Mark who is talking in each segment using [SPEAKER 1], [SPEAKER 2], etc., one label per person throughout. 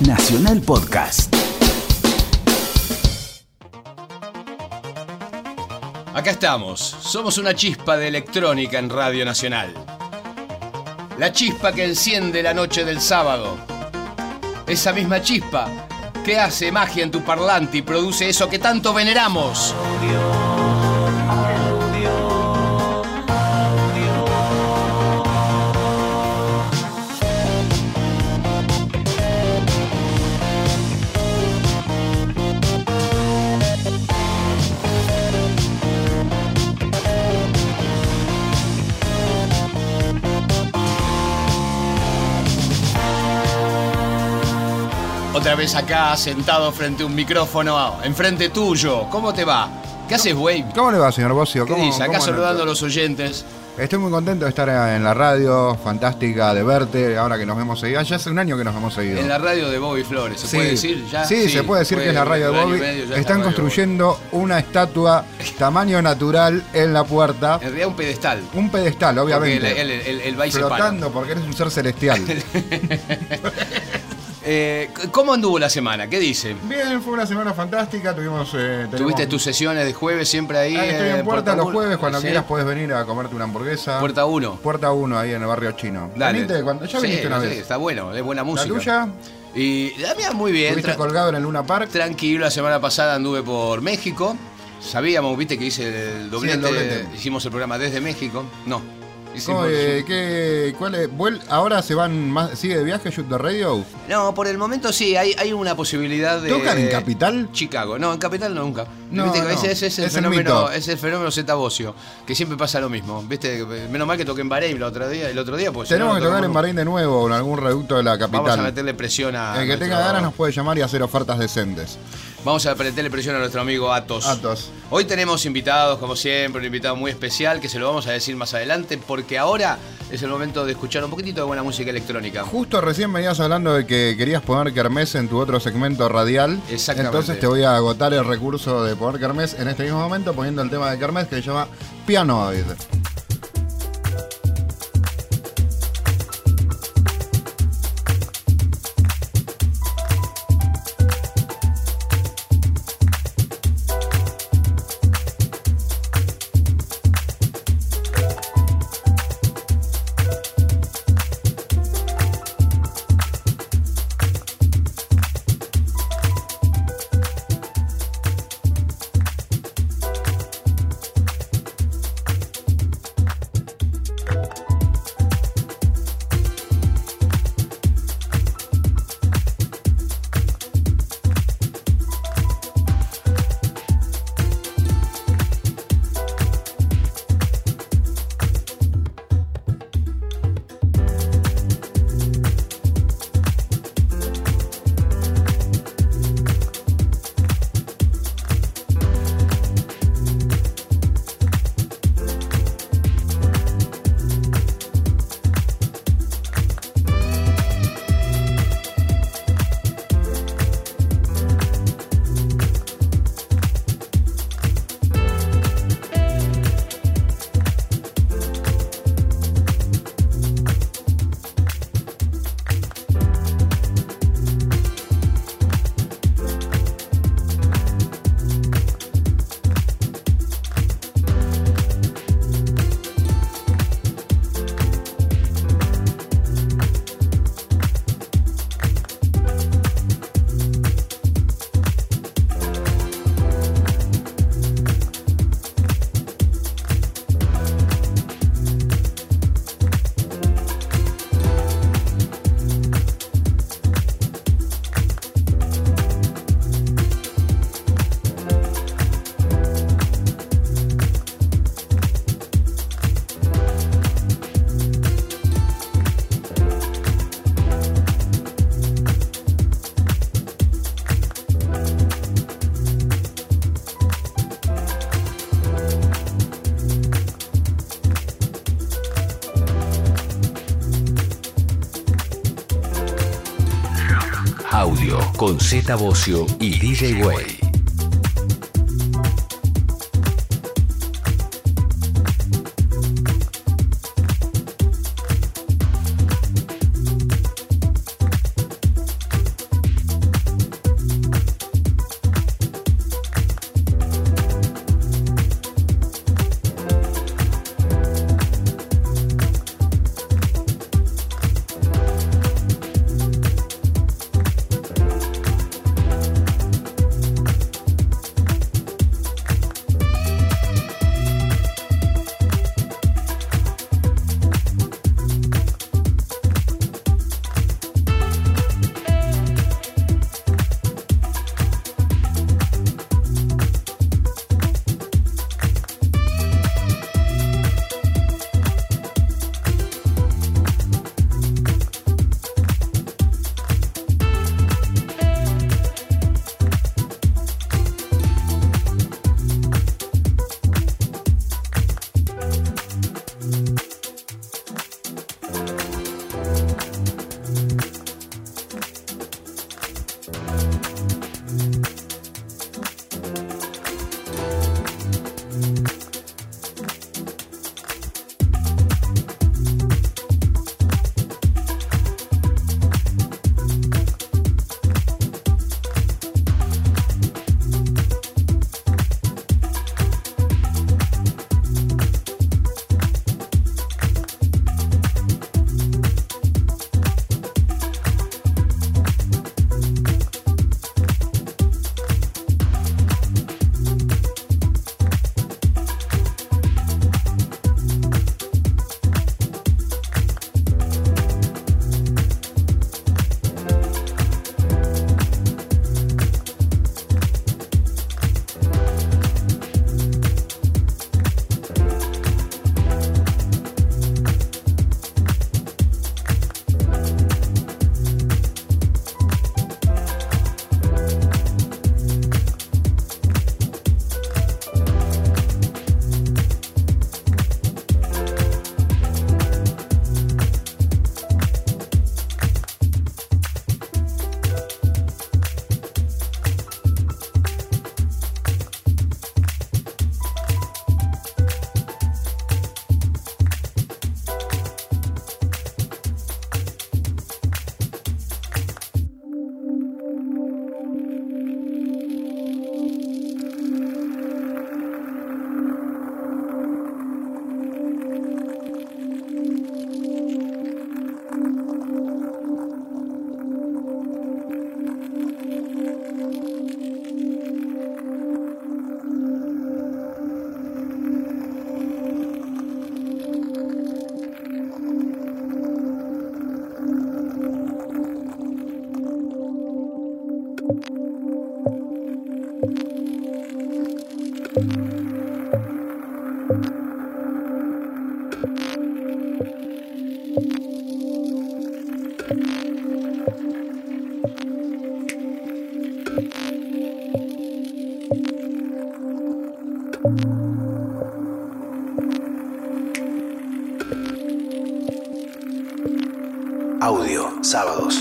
[SPEAKER 1] Nacional Podcast.
[SPEAKER 2] Acá estamos, somos una chispa de electrónica en Radio Nacional. La chispa que enciende la noche del sábado. Esa misma chispa que hace magia en tu parlante y produce eso que tanto veneramos. Otra vez acá, sentado frente a un micrófono, enfrente tuyo. ¿Cómo te va? ¿Qué haces, güey?
[SPEAKER 3] ¿Cómo le va, señor Bocio?
[SPEAKER 2] ¿Qué
[SPEAKER 3] ¿Cómo-
[SPEAKER 2] dice? Acá
[SPEAKER 3] cómo
[SPEAKER 2] saludando a los oyentes.
[SPEAKER 3] Estoy muy contento de estar en la radio, fantástica de verte, ahora que nos hemos seguido. Ya hace un año que nos hemos seguido.
[SPEAKER 2] En la radio de Bobby Flores, ¿se
[SPEAKER 3] Sí.
[SPEAKER 2] puede decir ya?
[SPEAKER 3] Sí, se puede decir que es la radio de Bobby.
[SPEAKER 2] medio
[SPEAKER 3] Están
[SPEAKER 2] radio
[SPEAKER 3] construyendo una estatua tamaño natural en la puerta.
[SPEAKER 2] En realidad un pedestal.
[SPEAKER 3] Un pedestal,
[SPEAKER 2] Porque
[SPEAKER 3] obviamente.
[SPEAKER 2] el, el, el,
[SPEAKER 3] flotando porque eres un ser celestial.
[SPEAKER 2] Eh, ¿Cómo anduvo la semana? ¿Qué dice?
[SPEAKER 3] Bien, fue una semana fantástica. Tuvimos. eh, tenemos-
[SPEAKER 2] ¿Tuviste tus sesiones de jueves siempre ahí?
[SPEAKER 3] Ah, estoy
[SPEAKER 2] eh,
[SPEAKER 3] en puerta los jueves, cuando
[SPEAKER 2] Sí.
[SPEAKER 3] quieras puedes venir a comerte una hamburguesa.
[SPEAKER 2] Puerta 1.
[SPEAKER 3] Puerta 1, ahí en el barrio chino.
[SPEAKER 2] Dale.
[SPEAKER 3] Venite cuando- ya
[SPEAKER 2] Sí,
[SPEAKER 3] viniste una
[SPEAKER 2] sí,
[SPEAKER 3] vez.
[SPEAKER 2] Está bueno, es buena música.
[SPEAKER 3] ¿La tuya?
[SPEAKER 2] Y la mía muy bien.
[SPEAKER 3] ¿Estuviste colgado en el Luna Park?
[SPEAKER 2] tranquilo, la semana pasada anduve por México. Sabíamos, viste, que hice el doblete.
[SPEAKER 3] doblete.
[SPEAKER 2] Hicimos el programa desde México. No.
[SPEAKER 3] ¿Cómo,
[SPEAKER 2] hicimos-
[SPEAKER 3] eh, qué- cuál es? ¿Ahora se van más, sigue de viaje Shoot the Radio?
[SPEAKER 2] No, por el momento sí, hay, hay una posibilidad de.
[SPEAKER 3] ¿Tocan en Capital?
[SPEAKER 2] Chicago. No, en Capital no, nunca.
[SPEAKER 3] No,
[SPEAKER 2] Viste
[SPEAKER 3] no.
[SPEAKER 2] ese, ese es el
[SPEAKER 3] Es
[SPEAKER 2] fenómeno, es el fenómeno Zeta Bocio, que siempre pasa lo mismo. Viste, menos mal que toqué en Bahrein el otro día, el otro día, pues.
[SPEAKER 3] Tenemos que tocar en Bahrein de nuevo en algún reducto de la capital.
[SPEAKER 2] Vamos a meterle presión a.
[SPEAKER 3] el que
[SPEAKER 2] nuestro-
[SPEAKER 3] tenga ganas nos puede llamar y hacer ofertas decentes.
[SPEAKER 2] Vamos a meterle presión a nuestro amigo Atos.
[SPEAKER 3] Atos.
[SPEAKER 2] Hoy tenemos invitados, como siempre, un invitado muy especial que se lo vamos a decir más adelante, porque ahora es el momento de escuchar un poquitito de buena música electrónica.
[SPEAKER 3] Justo recién venías hablando de que querías poner Kermés en tu otro segmento radial.
[SPEAKER 2] Exactamente.
[SPEAKER 3] Entonces te voy a agotar el recurso de poner Kermés en este mismo momento poniendo el tema de Kermés que se llama Pianoid.
[SPEAKER 1] Z y DJ Way.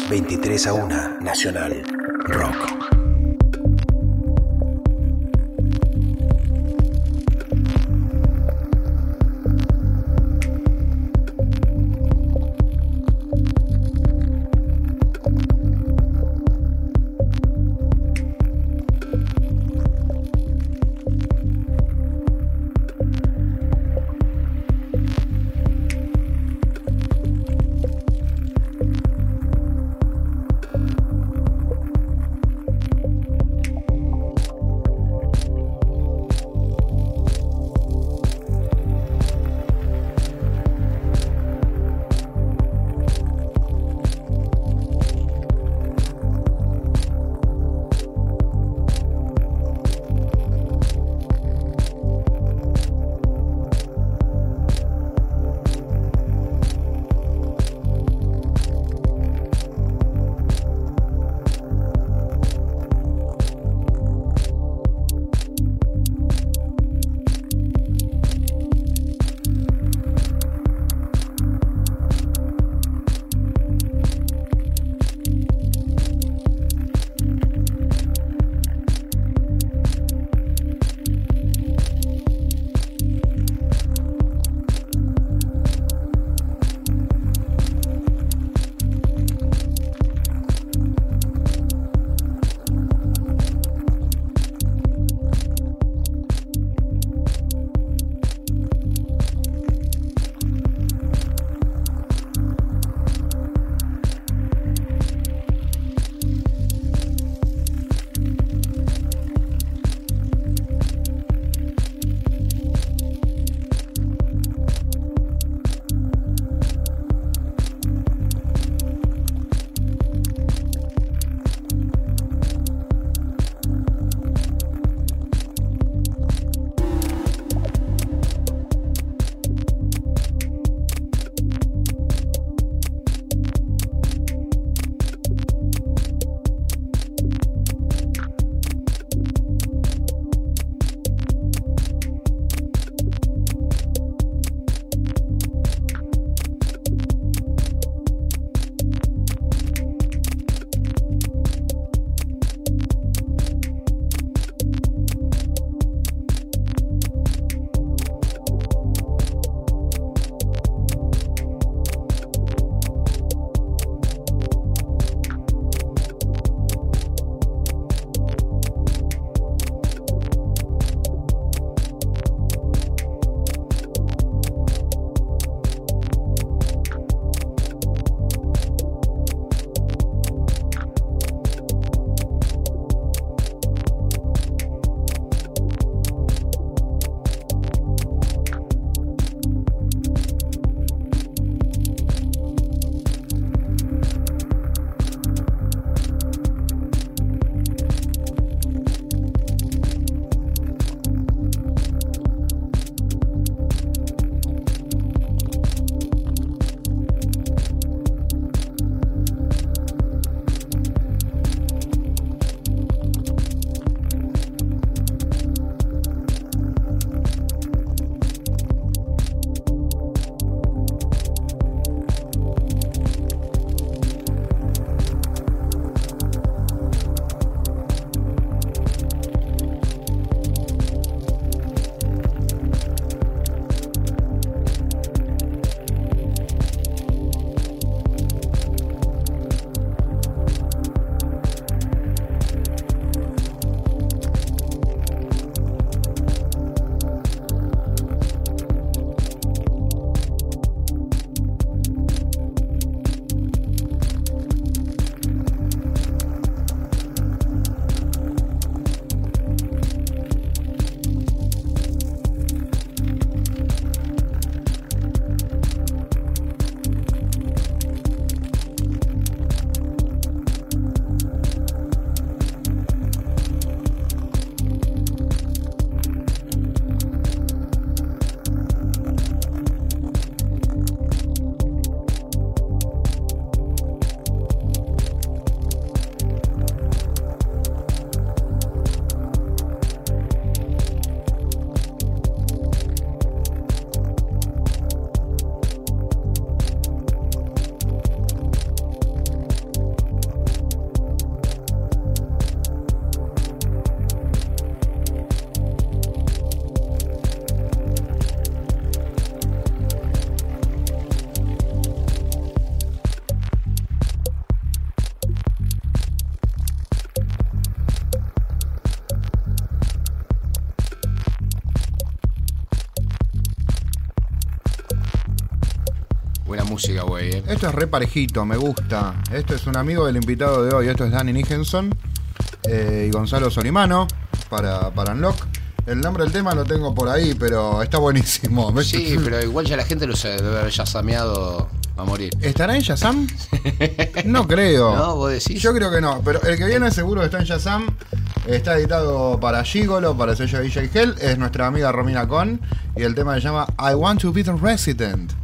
[SPEAKER 4] 23 a 1, Nacional
[SPEAKER 3] Esto es re parejito, me gusta. Esto es un amigo del invitado de hoy. Esto es Danny Nijenson eh, y Gonzalo Solimano para, para Unlock. El nombre del tema lo tengo por ahí, pero está buenísimo.
[SPEAKER 2] Sí, pero igual ya la gente lo se debe haber ya sameado a morir.
[SPEAKER 3] ¿Estará en Shazam? No creo.
[SPEAKER 2] No, vos decís.
[SPEAKER 3] Yo creo que no, pero el que viene seguro está en Shazam. Está editado para Gigolo, para el sello DJ Hell. Es nuestra amiga Romina Con. Y el tema se llama I Want to Be the Resident.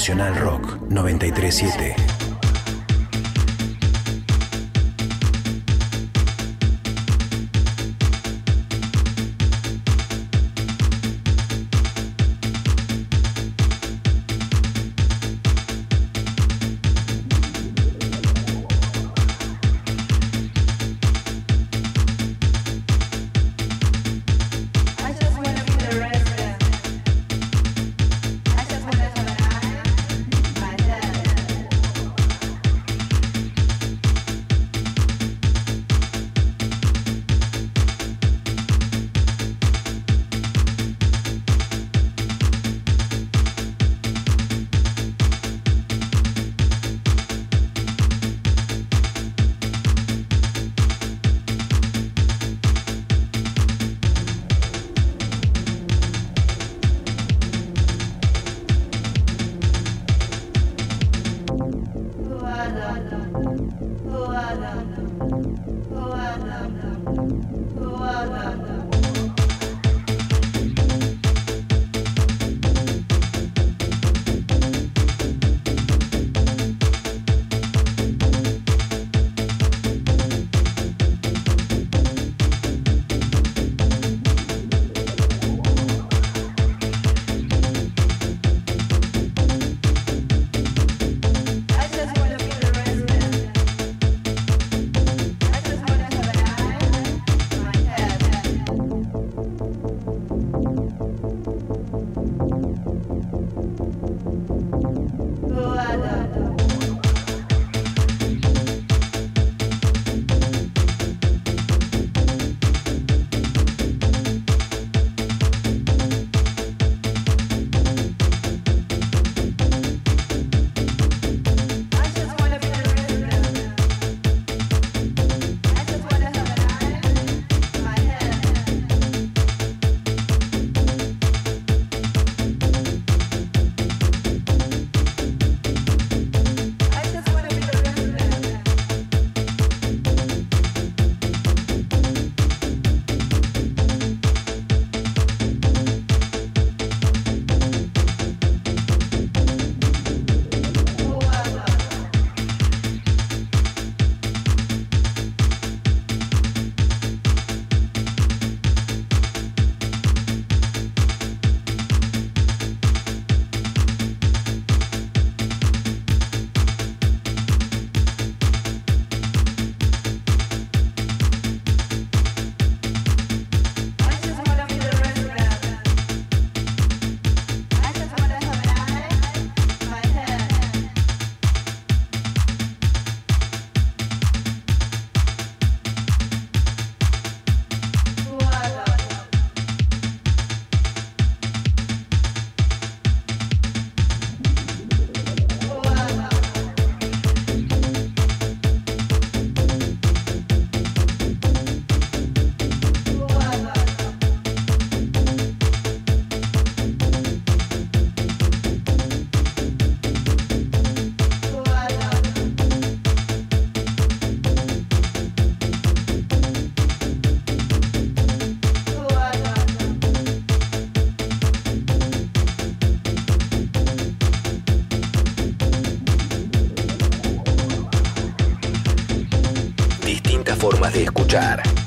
[SPEAKER 4] Nacional Rock 937.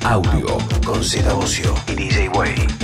[SPEAKER 4] Audio con Z Bocio y DJ Way.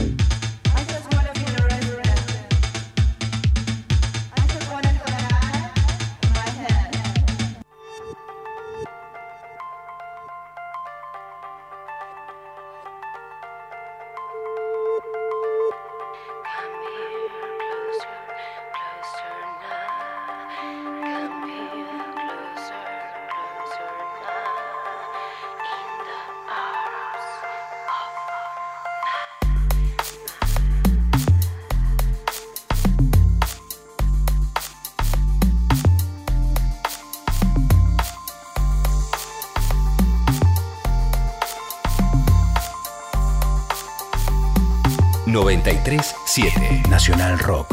[SPEAKER 1] Nacional Rock.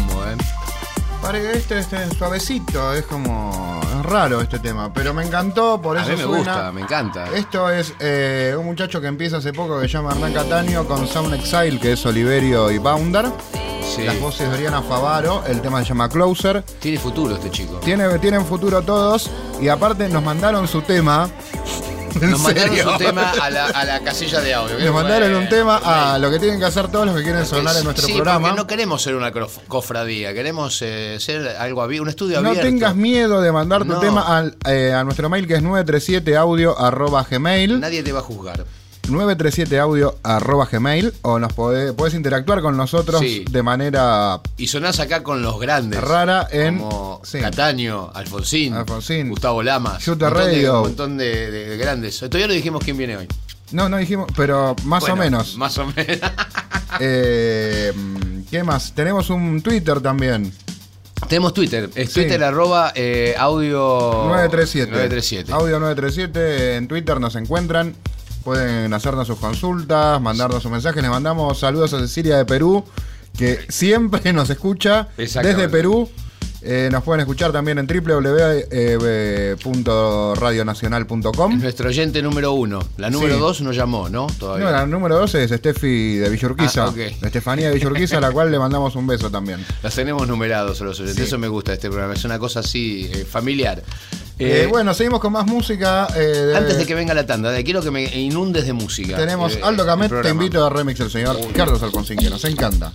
[SPEAKER 2] Ese bombo, ¿eh?
[SPEAKER 3] Pare- Este, este es suavecito, es como. Es raro este tema, pero me encantó, por
[SPEAKER 2] A
[SPEAKER 3] eso
[SPEAKER 2] mí me
[SPEAKER 3] suena.
[SPEAKER 2] gusta, me encanta.
[SPEAKER 3] Esto es eh, un muchacho que empieza hace poco que se llama Hernán Cataño con Sound Exile, que es Oliverio y Bounder.
[SPEAKER 2] Sí.
[SPEAKER 3] Las voces de Oriana Favaro, el tema se llama Closer.
[SPEAKER 2] Tiene futuro este chico.
[SPEAKER 3] Tiene, tienen futuro todos y aparte nos mandaron su tema. ¿En
[SPEAKER 2] Nos mandaron
[SPEAKER 3] serio?
[SPEAKER 2] su tema a la, a la casilla de audio.
[SPEAKER 3] Nos mandaron un tema a lo que tienen que hacer todos los que quieren sonar en nuestro
[SPEAKER 2] Sí,
[SPEAKER 3] programa.
[SPEAKER 2] porque no queremos ser una cofradía, queremos eh, ser algo un estudio
[SPEAKER 3] No
[SPEAKER 2] abierto.
[SPEAKER 3] tengas miedo de mandar tu
[SPEAKER 2] No.
[SPEAKER 3] tema al, eh, a nuestro mail que es 937audio.gmail.
[SPEAKER 2] Nadie te va a juzgar.
[SPEAKER 3] 937audio.gmail o nos podés, podés interactuar con nosotros
[SPEAKER 2] Sí.
[SPEAKER 3] de manera
[SPEAKER 2] Y sonás acá con los grandes.
[SPEAKER 3] rara en
[SPEAKER 2] como
[SPEAKER 3] sí.
[SPEAKER 2] Cataño, Alfonsín,
[SPEAKER 3] Alfonsín,
[SPEAKER 2] Gustavo Lamas.
[SPEAKER 3] Shooter Radio.
[SPEAKER 2] Un montón de, de- de grandes. Todavía no dijimos quién viene hoy.
[SPEAKER 3] No, no dijimos, pero más o menos.
[SPEAKER 2] Más o menos.
[SPEAKER 3] Eh, ¿Qué más? Tenemos un Twitter también.
[SPEAKER 2] Tenemos Twitter. Es
[SPEAKER 3] Sí.
[SPEAKER 2] Twitter arroba eh, audio
[SPEAKER 3] 937.
[SPEAKER 2] 937.
[SPEAKER 3] Audio 937 en Twitter nos encuentran. Pueden hacernos sus consultas, mandarnos sus mensajes. Les mandamos saludos a Cecilia de Perú, que siempre nos escucha desde Perú. Eh, nos pueden escuchar también en www.radionacional.com.
[SPEAKER 2] Es nuestro oyente número uno. La número
[SPEAKER 3] Sí.
[SPEAKER 2] dos nos llamó, ¿no? Todavía.
[SPEAKER 3] No, la número 12 es Steffi de Villurquiza.
[SPEAKER 2] Ah.
[SPEAKER 3] Estefanía de Villurquiza, a la cual le mandamos un beso también.
[SPEAKER 2] Las tenemos numerados a los oyentes.
[SPEAKER 3] Sí.
[SPEAKER 2] Eso me gusta de este programa. Es una cosa así eh, familiar.
[SPEAKER 3] Eh,
[SPEAKER 2] Eh,
[SPEAKER 3] bueno, seguimos con más música. eh,
[SPEAKER 2] Antes de que venga la tanda, de- quiero que me inundes de música.
[SPEAKER 3] Tenemos
[SPEAKER 2] eh,
[SPEAKER 3] Aldo Camet, te invito a remix el señor Carlos Alfonsín, que nos encanta.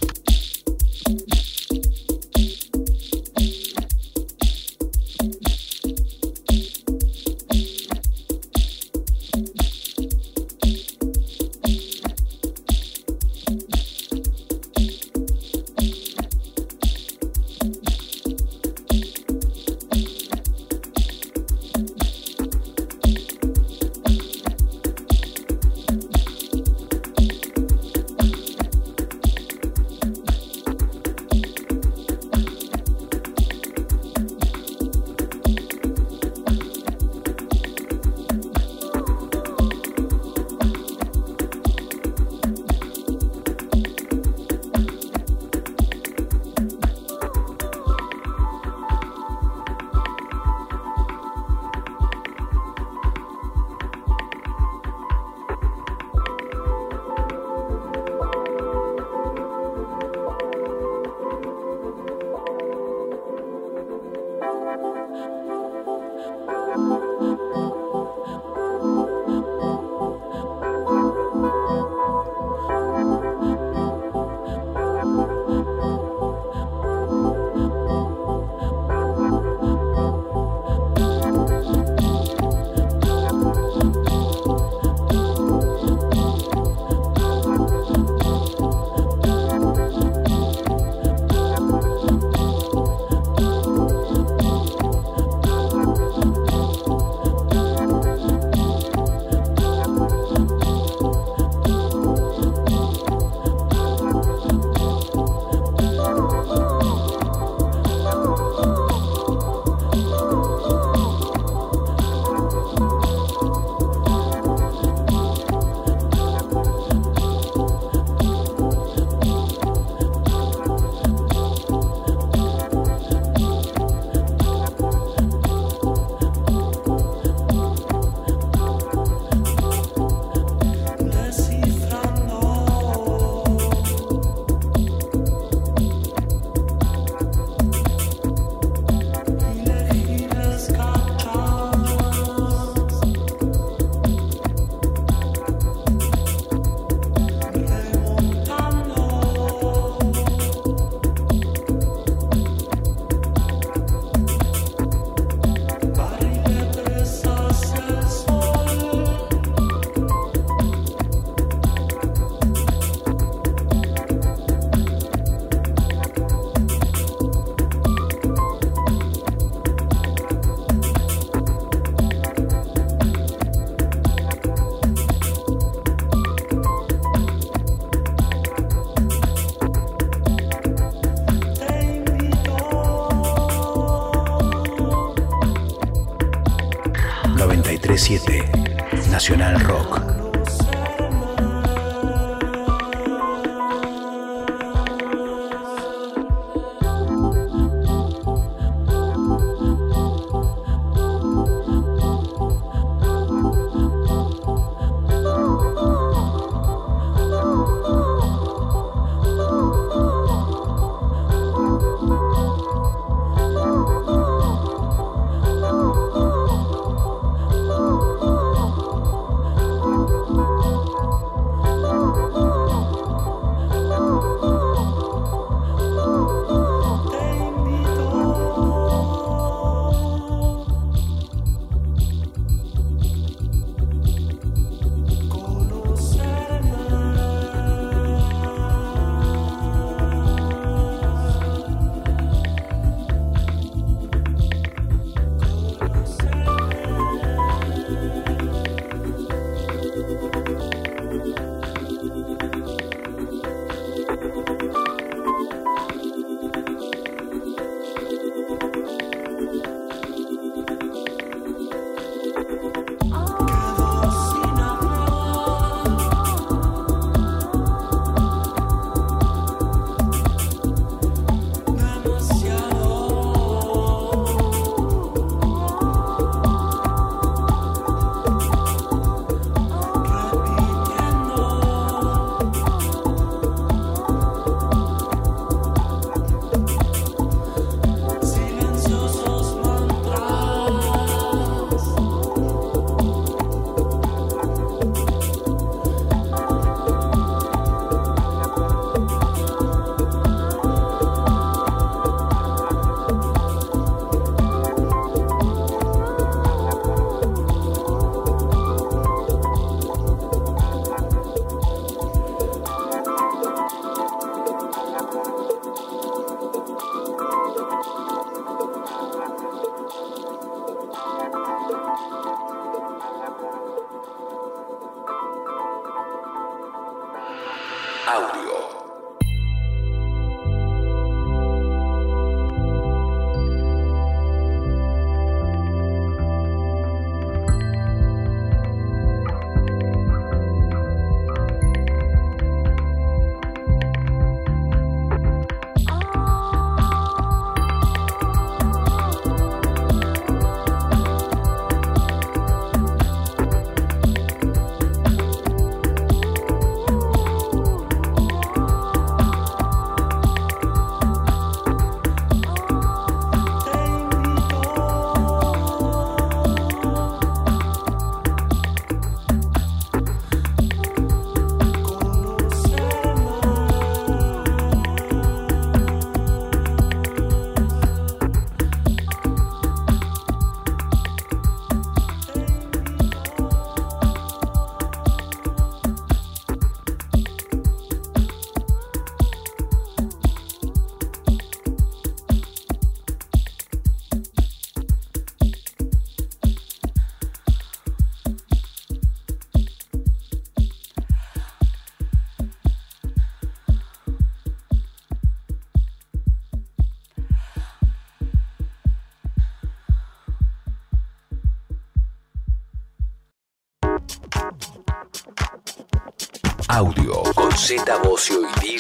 [SPEAKER 1] Audio.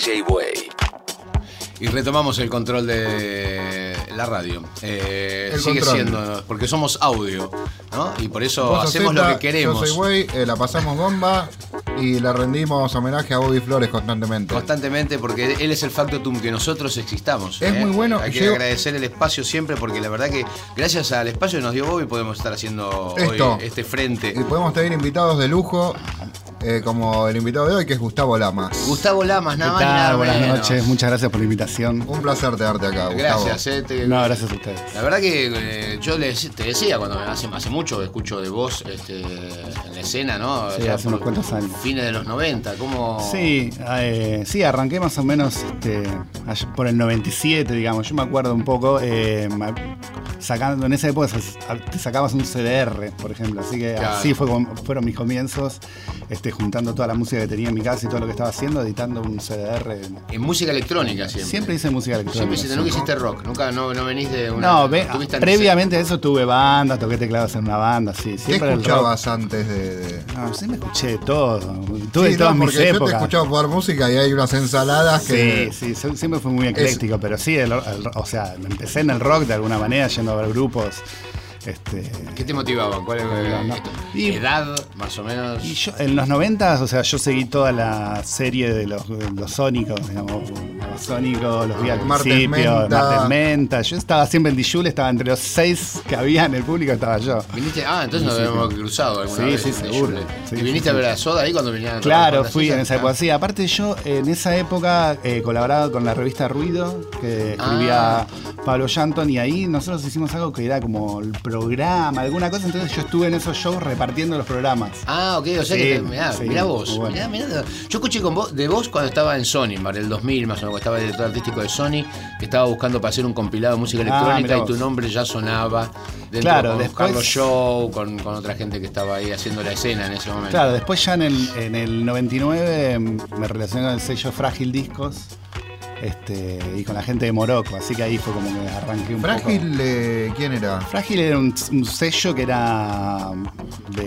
[SPEAKER 1] DJ Way.
[SPEAKER 2] Y retomamos el control de la radio. Eh, sigue
[SPEAKER 3] control.
[SPEAKER 2] siendo, porque somos audio, ¿no? Y por eso
[SPEAKER 3] Vos
[SPEAKER 2] hacemos lo que queremos.
[SPEAKER 3] Yo soy Güey, eh, la pasamos bomba y le rendimos homenaje a Bobby Flores constantemente.
[SPEAKER 2] Constantemente, porque él es el factotum que nosotros existamos.
[SPEAKER 3] Es
[SPEAKER 2] ¿eh?
[SPEAKER 3] muy bueno,
[SPEAKER 2] Hay que
[SPEAKER 3] llego-
[SPEAKER 2] agradecer el espacio siempre, porque la verdad que gracias al espacio que nos dio Bobby podemos estar haciendo
[SPEAKER 3] Esto.
[SPEAKER 2] hoy este frente.
[SPEAKER 3] Y podemos tener invitados de lujo, eh, como el invitado de hoy, que es Gustavo Lamas.
[SPEAKER 2] Gustavo Lamas,
[SPEAKER 5] ¿Qué
[SPEAKER 2] nada más y nada
[SPEAKER 5] tal? Buenas
[SPEAKER 2] menos.
[SPEAKER 5] noches, muchas gracias por la invitación.
[SPEAKER 3] Un placer tenerte acá, Gustavo.
[SPEAKER 2] Gracias, eh, te-
[SPEAKER 5] No, gracias a ustedes.
[SPEAKER 2] La verdad que eh, yo le dec- te decía cuando hace, hace mucho que escucho de vos este, en la escena, ¿no?
[SPEAKER 5] Sí, hace unos cuantos años.
[SPEAKER 2] Fines de los 90, ¿cómo?
[SPEAKER 5] Sí, eh, sí, arranqué más o menos este, allá por el 97, digamos. Yo me acuerdo un poco, eh, ma- sacando en esa época te sacabas un CDR, por ejemplo. Así que
[SPEAKER 2] Claro.
[SPEAKER 5] así fue fueron mis comienzos, este, juntando toda la música que tenía en mi casa y todo lo que estaba haciendo, editando un CDR.
[SPEAKER 2] En música electrónica siempre.
[SPEAKER 5] Siempre hice música electrónica.
[SPEAKER 2] Siempre hiciste, nunca hiciste rock, nunca no, no venís de una.
[SPEAKER 5] No, ve-
[SPEAKER 2] tuviste
[SPEAKER 5] previamente a eso tuve banda, toqué teclados en una banda, sí.
[SPEAKER 3] ¿Qué
[SPEAKER 5] Siempre rock.
[SPEAKER 3] escuchabas antes de.? de-
[SPEAKER 5] No, sí me escuché de todo. Tuve
[SPEAKER 3] Sí,
[SPEAKER 5] todas
[SPEAKER 3] no,
[SPEAKER 5] mis
[SPEAKER 3] porque yo te he
[SPEAKER 5] épocas.
[SPEAKER 3] escuchado jugar música y hay unas ensaladas que.
[SPEAKER 5] Sí, sí, siempre fue muy ecléctico, pero sí, el- el- o sea, empecé en el rock de alguna manera, yendo a ver grupos. Este,
[SPEAKER 2] ¿Qué te motivaba? ¿Cuál era
[SPEAKER 5] No,
[SPEAKER 2] y, edad, más o menos?
[SPEAKER 5] y yo, en los 90, o sea, yo seguí toda la serie de los, los sónicos, digamos, los sónicos, los vi al
[SPEAKER 3] Martes
[SPEAKER 5] principio,
[SPEAKER 3] Menta.
[SPEAKER 5] Martes Menta. Yo estaba siempre en Dijul, estaba entre los seis que había en el público, estaba yo.
[SPEAKER 2] ¿Viniste? Ah, entonces nos
[SPEAKER 5] Sí, sí.
[SPEAKER 2] habíamos cruzado alguna
[SPEAKER 5] Sí,
[SPEAKER 2] vez.
[SPEAKER 5] sí, seguro.
[SPEAKER 2] ¿Y viniste a ver a Soda ahí cuando venían
[SPEAKER 5] Claro, fui en esa época. Sí, aparte yo en esa época eh, colaboraba con la revista Ruido, que escribía
[SPEAKER 2] Ah.
[SPEAKER 5] Pablo Shanton, y ahí nosotros hicimos algo que era como el programa, alguna cosa, entonces yo estuve en esos shows repartiendo los programas.
[SPEAKER 2] Ah, ok, o sea
[SPEAKER 5] Sí,
[SPEAKER 2] que te- mirá,
[SPEAKER 5] sí,
[SPEAKER 2] mirá vos.
[SPEAKER 5] bueno.
[SPEAKER 2] mirá, mirá. Yo escuché con vos, de vos cuando estaba en Sony, para el 2000 más o menos, cuando estaba director artístico de Sony, que estaba buscando para hacer un compilado de música
[SPEAKER 5] Ah,
[SPEAKER 2] electrónica y tu nombre ya sonaba dentro
[SPEAKER 5] Claro,
[SPEAKER 2] con
[SPEAKER 5] después-
[SPEAKER 2] Carlos Show, con, con otra gente que estaba ahí haciendo la escena en ese momento.
[SPEAKER 5] Claro, después ya en el, en el 99 mm, me relacioné con el sello Frágil Discos este, y con la gente de Morocco, así que ahí fue como que arranqué un poco.
[SPEAKER 3] Frágil, eh, ¿quién era?
[SPEAKER 5] Frágil era un, un sello que era de,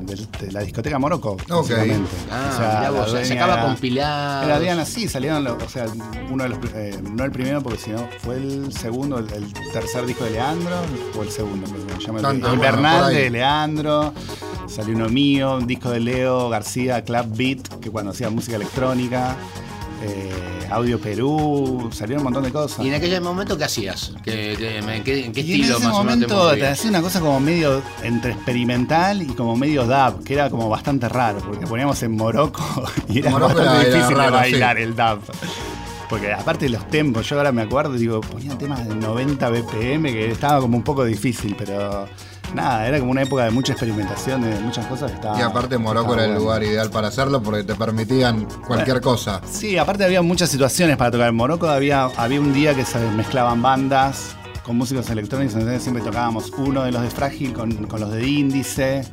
[SPEAKER 5] de- de la discoteca Morocco, básicamente.
[SPEAKER 2] Ah,
[SPEAKER 5] O sea, la
[SPEAKER 2] vos,
[SPEAKER 5] dueña
[SPEAKER 2] sacaba
[SPEAKER 5] era-
[SPEAKER 2] compilados.
[SPEAKER 5] Era Diana, sí, salieron, los- o sea, uno de los, eh, no el primero porque si no fue el segundo, el, el tercer disco de Leandro, o el segundo, se llama, el-
[SPEAKER 3] Tanto,
[SPEAKER 5] el
[SPEAKER 3] bueno,
[SPEAKER 5] Bernal de Leandro, salió uno mío, un disco de Leo García, Club Beat, que cuando hacía música electrónica, eh, Audio Perú, salieron un montón de cosas.
[SPEAKER 2] ¿Y en aquel momento qué hacías? ¿Qué, qué- qué- ¿En qué
[SPEAKER 5] Y en
[SPEAKER 2] estilo
[SPEAKER 5] ese
[SPEAKER 2] más o menos te
[SPEAKER 5] momento te, hacía una cosa como medio entre experimental y como medio dub, que era como bastante raro, porque poníamos en Morocco y era
[SPEAKER 3] Morocco
[SPEAKER 5] bastante
[SPEAKER 3] era- era
[SPEAKER 5] difícil de bailar
[SPEAKER 3] sí.
[SPEAKER 5] el dub. Porque aparte de los tempos, yo ahora me acuerdo, digo, ponían temas de 90 BPM que estaba como un poco difícil, pero nada, era como una época de mucha experimentación, de muchas cosas que estaban.
[SPEAKER 3] Y aparte Morocco era el
[SPEAKER 5] bueno.
[SPEAKER 3] lugar ideal para hacerlo porque te permitían cualquier cosa.
[SPEAKER 5] Sí, aparte había muchas situaciones para tocar. En Morocco había, había un día que se mezclaban bandas con músicos electrónicos, entonces siempre tocábamos uno de los de Frágil con, con los de Índice.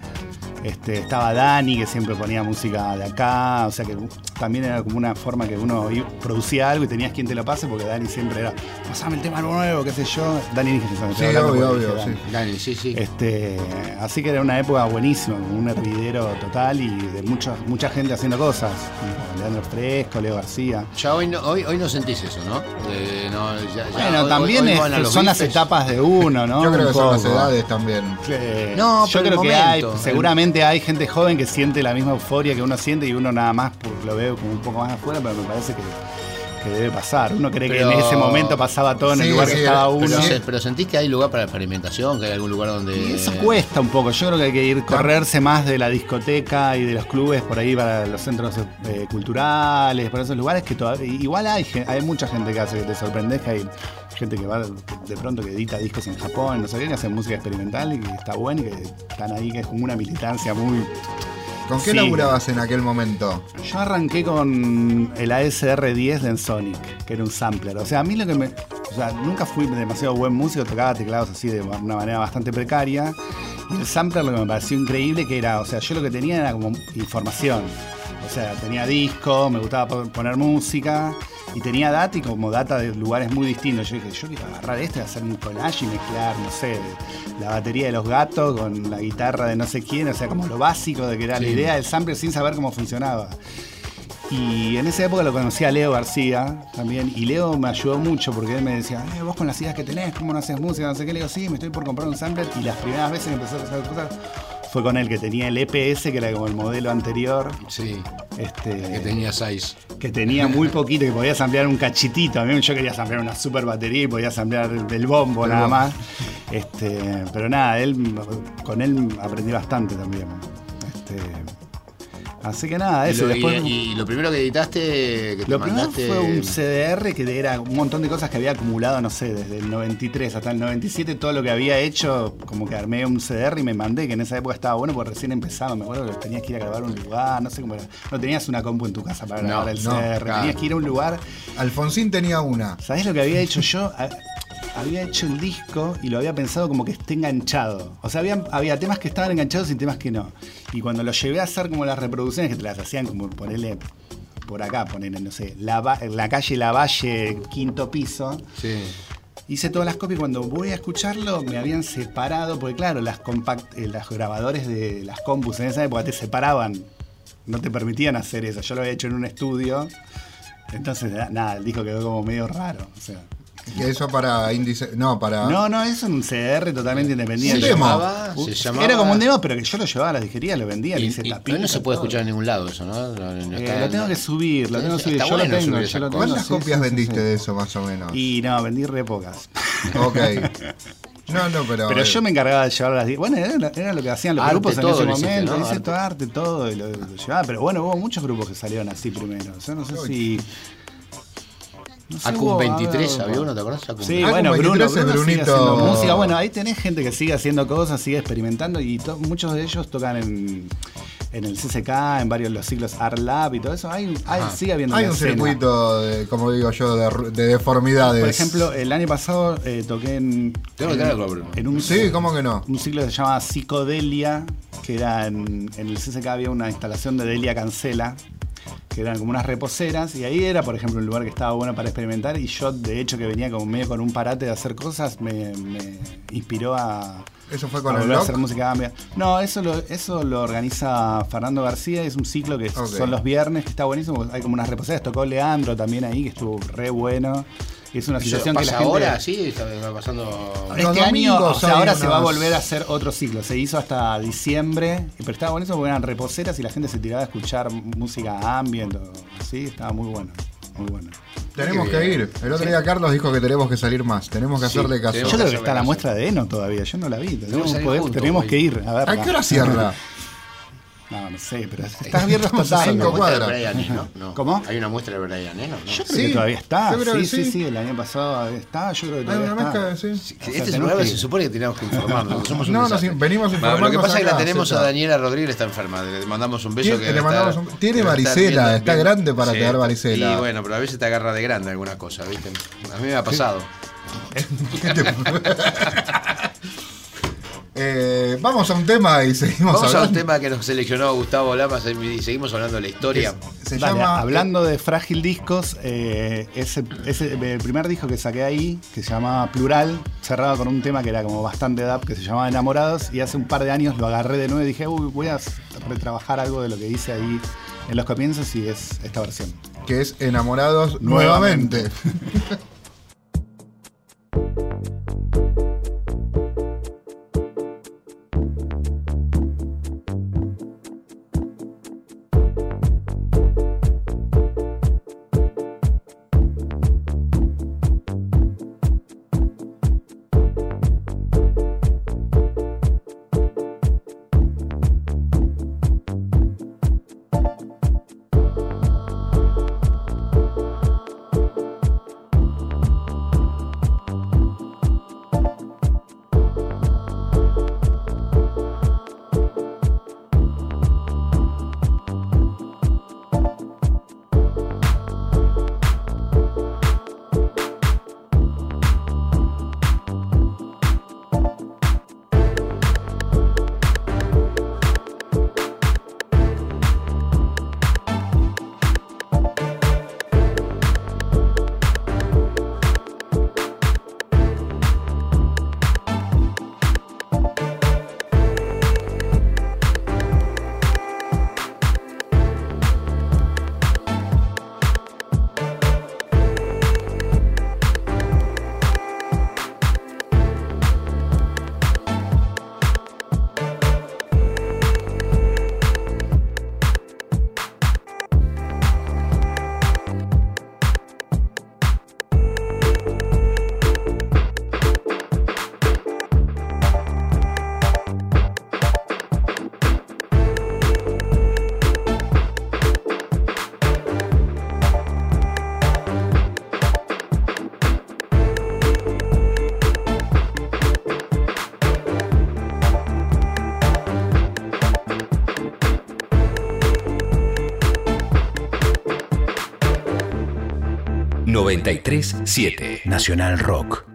[SPEAKER 5] Este, estaba Dani, que siempre ponía música de acá, o sea que también era como una forma que uno producía algo y tenías quien te lo pase, porque Dani siempre era, pasame el tema nuevo, qué sé yo. Dani
[SPEAKER 3] Sí,
[SPEAKER 5] hablando
[SPEAKER 3] obvio, obvio,
[SPEAKER 5] dije
[SPEAKER 3] sí.
[SPEAKER 5] Dani.
[SPEAKER 2] Dani, sí, sí.
[SPEAKER 5] Este, así que era una época buenísima, como un hervidero total y de mucha, mucha gente haciendo cosas. Leandro Fresco, Leo García.
[SPEAKER 2] Ya hoy no, hoy, hoy no sentís eso, ¿no? De- no, ya- ya-
[SPEAKER 5] Bueno,
[SPEAKER 2] hoy-
[SPEAKER 5] también
[SPEAKER 2] hoy-
[SPEAKER 5] es- son las etapas de uno, ¿no?
[SPEAKER 3] Yo creo
[SPEAKER 5] Un
[SPEAKER 3] que son las edades también.
[SPEAKER 5] Eh,
[SPEAKER 2] No,
[SPEAKER 5] yo
[SPEAKER 2] pero
[SPEAKER 5] creo
[SPEAKER 2] el
[SPEAKER 5] que hay,
[SPEAKER 2] momento.
[SPEAKER 5] Seguramente hay gente joven que siente la misma euforia que uno siente y uno nada más por- lo ve como un poco más afuera, pero me parece que, que debe pasar. Uno cree
[SPEAKER 2] Pero-
[SPEAKER 5] que en ese momento pasaba todo en el lugar
[SPEAKER 3] sí,
[SPEAKER 5] que estaba uno.
[SPEAKER 2] Pero, pero sentís que hay lugar para la experimentación, que hay algún lugar donde.
[SPEAKER 5] Y eso cuesta un poco. Yo creo que hay que ir correrse más de la discoteca y de los clubes por ahí para los centros eh, culturales, para esos lugares que todavía. Igual hay, hay mucha gente que hace que te sorprendes, que hay gente que va de pronto que edita discos en Japón, no sé qué, que hacen música experimental y que está bueno y que están ahí, que es como una militancia muy.
[SPEAKER 3] ¿Con qué
[SPEAKER 5] Sí.
[SPEAKER 3] laburabas en aquel momento?
[SPEAKER 5] Yo arranqué con el ASR10 de Ensonic, que era un sampler. O sea, a mí lo que me. O sea, nunca fui demasiado buen músico, tocaba teclados así de una manera bastante precaria. Y el sampler lo que me pareció increíble que era, o sea, yo lo que tenía era como información. O sea, tenía disco, me gustaba po- poner música y tenía data y como data de lugares muy distintos. Yo dije, yo quiero agarrar esto y hacer un collage y mezclar, no sé, la batería de los gatos con la guitarra de no sé quién, o sea, como lo básico de que era la idea del sampler sin saber cómo funcionaba. Y en esa época lo conocí a Leo García también. Y Leo me ayudó mucho porque él me decía, eh, vos con las ideas que tenés, ¿cómo no haces música? No sé qué. Le digo, sí, me estoy por comprar un sampler. Y las primeras veces que empecé a hacer cosas fue con él, que tenía el EPS, que era como el modelo anterior.
[SPEAKER 2] Sí,
[SPEAKER 5] Este,
[SPEAKER 2] que tenía seis.
[SPEAKER 5] que tenía muy poquito, que podías ampliar un cachitito. A mí yo quería ampliar una super batería y podías ampliar el bombo
[SPEAKER 3] El
[SPEAKER 5] nada
[SPEAKER 3] bombo.
[SPEAKER 5] más. Este, pero nada, él, con él aprendí bastante también. Este, así que nada,
[SPEAKER 2] Y
[SPEAKER 5] eso.
[SPEAKER 2] lo,
[SPEAKER 5] después,
[SPEAKER 2] y- y lo primero que editaste, que te
[SPEAKER 5] lo primero
[SPEAKER 2] mandaste.
[SPEAKER 5] fue un CDR que era un montón de cosas que había acumulado, no sé, desde el 93 hasta el 97, todo lo que había hecho, como que armé un CDR y me mandé, que en esa época estaba bueno porque recién empezaba, me acuerdo que tenías que ir a grabar a un lugar, no sé cómo era. No tenías una compu en tu casa para
[SPEAKER 2] No,
[SPEAKER 5] grabar el
[SPEAKER 3] no,
[SPEAKER 5] CDR,
[SPEAKER 2] claro.
[SPEAKER 5] tenías que ir a un lugar
[SPEAKER 3] Alfonsín tenía una.
[SPEAKER 5] ¿Sabés lo que había hecho yo? Ha- Había hecho el disco y lo había pensado como que esté enganchado. O sea, había, había temas que estaban enganchados y temas que no. Y cuando lo llevé a hacer como las reproducciones, que te las hacían como ponerle por acá, ponerle, no sé, la, la calle La Valle, quinto piso.
[SPEAKER 2] Sí.
[SPEAKER 5] Hice todas las copias y cuando voy a escucharlo me habían separado, porque claro, las compact, eh, los grabadores de las compus en esa época te separaban, no te permitían hacer eso. Yo lo había hecho en un estudio, entonces na- nada, el disco quedó como medio raro. O sea,
[SPEAKER 3] eso para índice. No, para.
[SPEAKER 5] no, no, es un CDR totalmente independiente.
[SPEAKER 2] Llamaba, se llamaba-
[SPEAKER 5] Era como un demo, pero que yo lo llevaba a la disquería, lo vendía, le
[SPEAKER 2] Y,
[SPEAKER 5] hice
[SPEAKER 2] y-
[SPEAKER 5] tapita,
[SPEAKER 2] pero no se puede
[SPEAKER 5] todo.
[SPEAKER 2] escuchar en ningún lado eso, ¿no? No- no
[SPEAKER 5] Eh, lo tengo que subir, lo tengo que
[SPEAKER 2] Está
[SPEAKER 5] subir. Yo lo tengo, yo lo tengo.
[SPEAKER 3] ¿Cuántas
[SPEAKER 5] sí,
[SPEAKER 3] copias
[SPEAKER 5] sí,
[SPEAKER 3] vendiste
[SPEAKER 5] sí.
[SPEAKER 3] de eso, más o menos?
[SPEAKER 5] Y no, vendí re pocas.
[SPEAKER 3] Ok. No, no, pero.
[SPEAKER 5] Pero
[SPEAKER 3] eh,
[SPEAKER 5] yo me encargaba de llevar las. Bueno, era, era lo que hacían los
[SPEAKER 2] Arte,
[SPEAKER 5] grupos en
[SPEAKER 2] todo
[SPEAKER 5] ese momento.
[SPEAKER 2] ¿no?
[SPEAKER 5] Hice
[SPEAKER 2] Arte.
[SPEAKER 5] todo arte, todo, y lo, lo llevaba. Pero bueno, hubo muchos grupos que salieron así primero. Yo no sé si.
[SPEAKER 2] Acum
[SPEAKER 5] hubo-
[SPEAKER 2] 23,
[SPEAKER 5] hubo-
[SPEAKER 2] había uno, ¿te acordás? Acum
[SPEAKER 5] Sí,
[SPEAKER 2] 23.
[SPEAKER 3] Ah,
[SPEAKER 5] bueno, Bruno,
[SPEAKER 3] 23 es
[SPEAKER 5] Bruno sigue
[SPEAKER 3] Brunito.
[SPEAKER 5] haciendo música. Bueno, ahí tenés gente que sigue haciendo cosas, sigue experimentando y muchos de ellos tocan en, en el CCK, en varios de los ciclos Art Lab y todo eso. Hay, hay- sigue habiendo
[SPEAKER 3] Hay un
[SPEAKER 5] escena.
[SPEAKER 3] circuito, de, como digo yo, de, deformidades.
[SPEAKER 5] Por ejemplo, el año pasado eh, toqué en,
[SPEAKER 2] Tengo que tenerlo, Bruno.
[SPEAKER 5] en un,
[SPEAKER 3] Sí, ¿cómo que no?
[SPEAKER 5] un ciclo que se llama Psicodelia, que era en, en el CCK había una instalación de Delia Cancela, que eran como unas reposeras, y ahí era, por ejemplo, un lugar que estaba bueno para experimentar, y yo, de hecho, que venía como medio con un parate de hacer cosas, me, me inspiró a...
[SPEAKER 3] ¿Eso fue
[SPEAKER 5] a
[SPEAKER 3] con el
[SPEAKER 5] a hacer música ambient. No, eso lo, eso lo organiza Fernando García, es un ciclo que son los viernes, que está buenísimo, hay como unas reposeras, tocó Leandro también ahí, que estuvo re bueno. Es una
[SPEAKER 2] ¿Eso
[SPEAKER 5] situación que la gente...
[SPEAKER 2] ahora? Sí, está pasando.
[SPEAKER 3] Los
[SPEAKER 5] Este año,
[SPEAKER 3] domingos
[SPEAKER 5] o sea,
[SPEAKER 3] hay
[SPEAKER 5] ahora se va a volver a hacer otro ciclo. Se hizo hasta diciembre, pero estaba buenísimo porque eran reposeras y la gente se tiraba a escuchar música ambient o así. Estaba muy bueno, muy bueno.
[SPEAKER 3] Tenemos que ir. El otro día Carlos dijo que tenemos que salir más. Tenemos que
[SPEAKER 2] Sí,
[SPEAKER 3] hacerle caso.
[SPEAKER 5] Yo creo que está la muestra de Eno todavía, yo no la vi. Tenemos,
[SPEAKER 2] salir
[SPEAKER 5] poder-
[SPEAKER 2] juntos,
[SPEAKER 5] tenemos
[SPEAKER 2] hoy.
[SPEAKER 5] que ir a verla.
[SPEAKER 3] ¿A qué hora cierra?
[SPEAKER 5] No, no sé, pero está abierto hasta
[SPEAKER 3] Estamos a
[SPEAKER 5] tarde.
[SPEAKER 3] cinco
[SPEAKER 2] Hay una muestra
[SPEAKER 3] cuadras.
[SPEAKER 2] de Brian Eno, ¿no?
[SPEAKER 5] ¿Cómo?
[SPEAKER 2] Hay una muestra de Brian Eno, ¿no?
[SPEAKER 5] Yo creo
[SPEAKER 3] Sí,
[SPEAKER 5] que todavía está. Sí, sí,
[SPEAKER 3] sí.
[SPEAKER 5] sí, el año pasado está. Yo creo que
[SPEAKER 3] Hay
[SPEAKER 5] todavía
[SPEAKER 3] una
[SPEAKER 5] está.
[SPEAKER 3] mezcla, sí.
[SPEAKER 5] O sea,
[SPEAKER 2] Este
[SPEAKER 5] tenemos
[SPEAKER 2] programa
[SPEAKER 5] que
[SPEAKER 2] se supone que teníamos que informarnos. Somos un
[SPEAKER 3] No, in- venimos
[SPEAKER 2] Bueno, Lo que pasa es que la tenemos a. Daniela Rodríguez, está enferma. Le mandamos un beso.
[SPEAKER 3] Tiene-
[SPEAKER 2] que
[SPEAKER 3] le
[SPEAKER 2] debe
[SPEAKER 3] mandamos
[SPEAKER 2] estar-
[SPEAKER 3] un- tiene varicela, está grande para tener varicela.
[SPEAKER 2] Y bueno, pero a veces te agarra de grande alguna cosa, ¿viste? A mí me ha pasado.
[SPEAKER 3] Eh, vamos a un tema y seguimos
[SPEAKER 2] Vamos a un
[SPEAKER 3] hablando.
[SPEAKER 2] tema que nos seleccionó Gustavo Lamas y seguimos hablando de la historia.
[SPEAKER 3] Se
[SPEAKER 5] Dale,
[SPEAKER 3] llama.
[SPEAKER 5] hablando de Frágil Discos, eh, ese, ese- el primer disco que saqué ahí, que se llamaba Plural, cerrado con un tema que era como bastante dap, que se llamaba Enamorados, y hace un par de años lo agarré de nuevo y dije, uy, voy a retrabajar algo de lo que hice ahí en los comienzos y es esta versión.
[SPEAKER 3] que es Enamorados
[SPEAKER 5] Nuevamente.
[SPEAKER 3] nuevamente.
[SPEAKER 1] 937 Nacional Rock.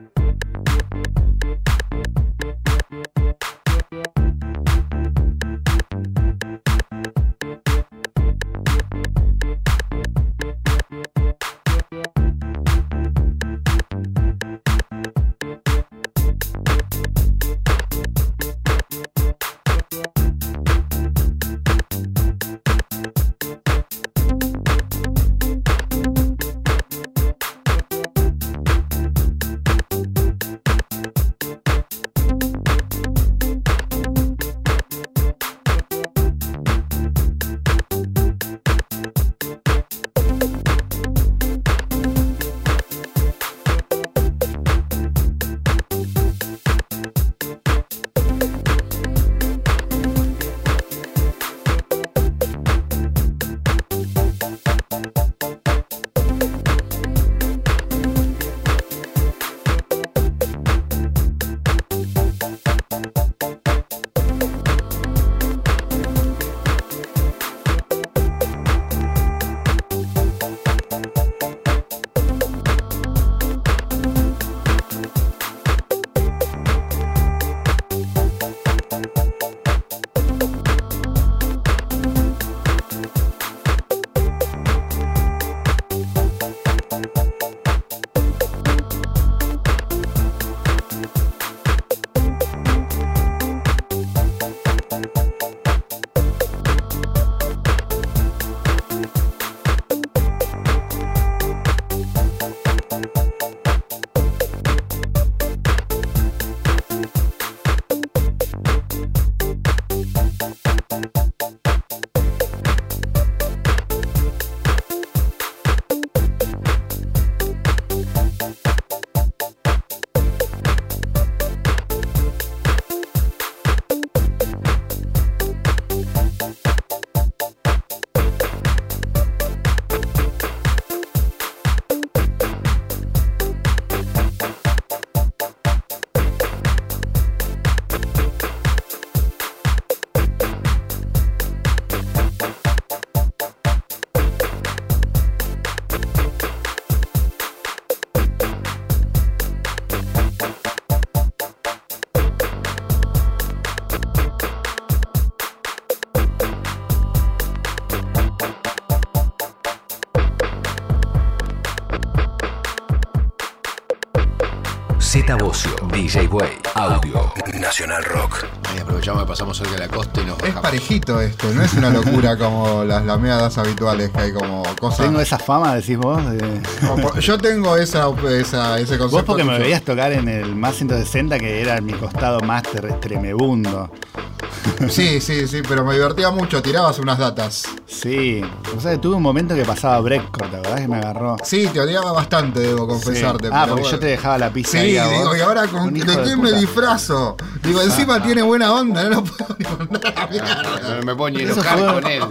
[SPEAKER 1] Nacional Rock.
[SPEAKER 2] Ahí aprovechamos que pasamos cerca de la costa y nos
[SPEAKER 3] Es
[SPEAKER 2] bajamos.
[SPEAKER 3] parejito esto, no es una locura como las lameadas habituales que hay como cosas.
[SPEAKER 5] Tengo esa fama, decís vos. de-
[SPEAKER 3] Yo tengo esa, esa- ese concepto.
[SPEAKER 5] Vos porque me veías tocar en el más 160, que era mi costado más tremebundo.
[SPEAKER 3] Sí, sí, sí, pero me divertía mucho, tirabas unas datas.
[SPEAKER 5] Sí. O sea, que tuve un momento que pasaba breakcore, ¿la verdad que me agarró?
[SPEAKER 3] Sí, te odiaba bastante, debo
[SPEAKER 5] Sí.
[SPEAKER 3] confesarte.
[SPEAKER 5] Ah,
[SPEAKER 3] pero
[SPEAKER 5] porque
[SPEAKER 3] bueno.
[SPEAKER 5] yo te dejaba la pista
[SPEAKER 3] Sí,
[SPEAKER 5] ahí a vos.
[SPEAKER 3] digo, y ahora con, ¿de qué me disfrazo? Digo, encima tiene buena onda, no lo puedo ni mandar a la mierda.
[SPEAKER 2] No me puedo ni enojar con él.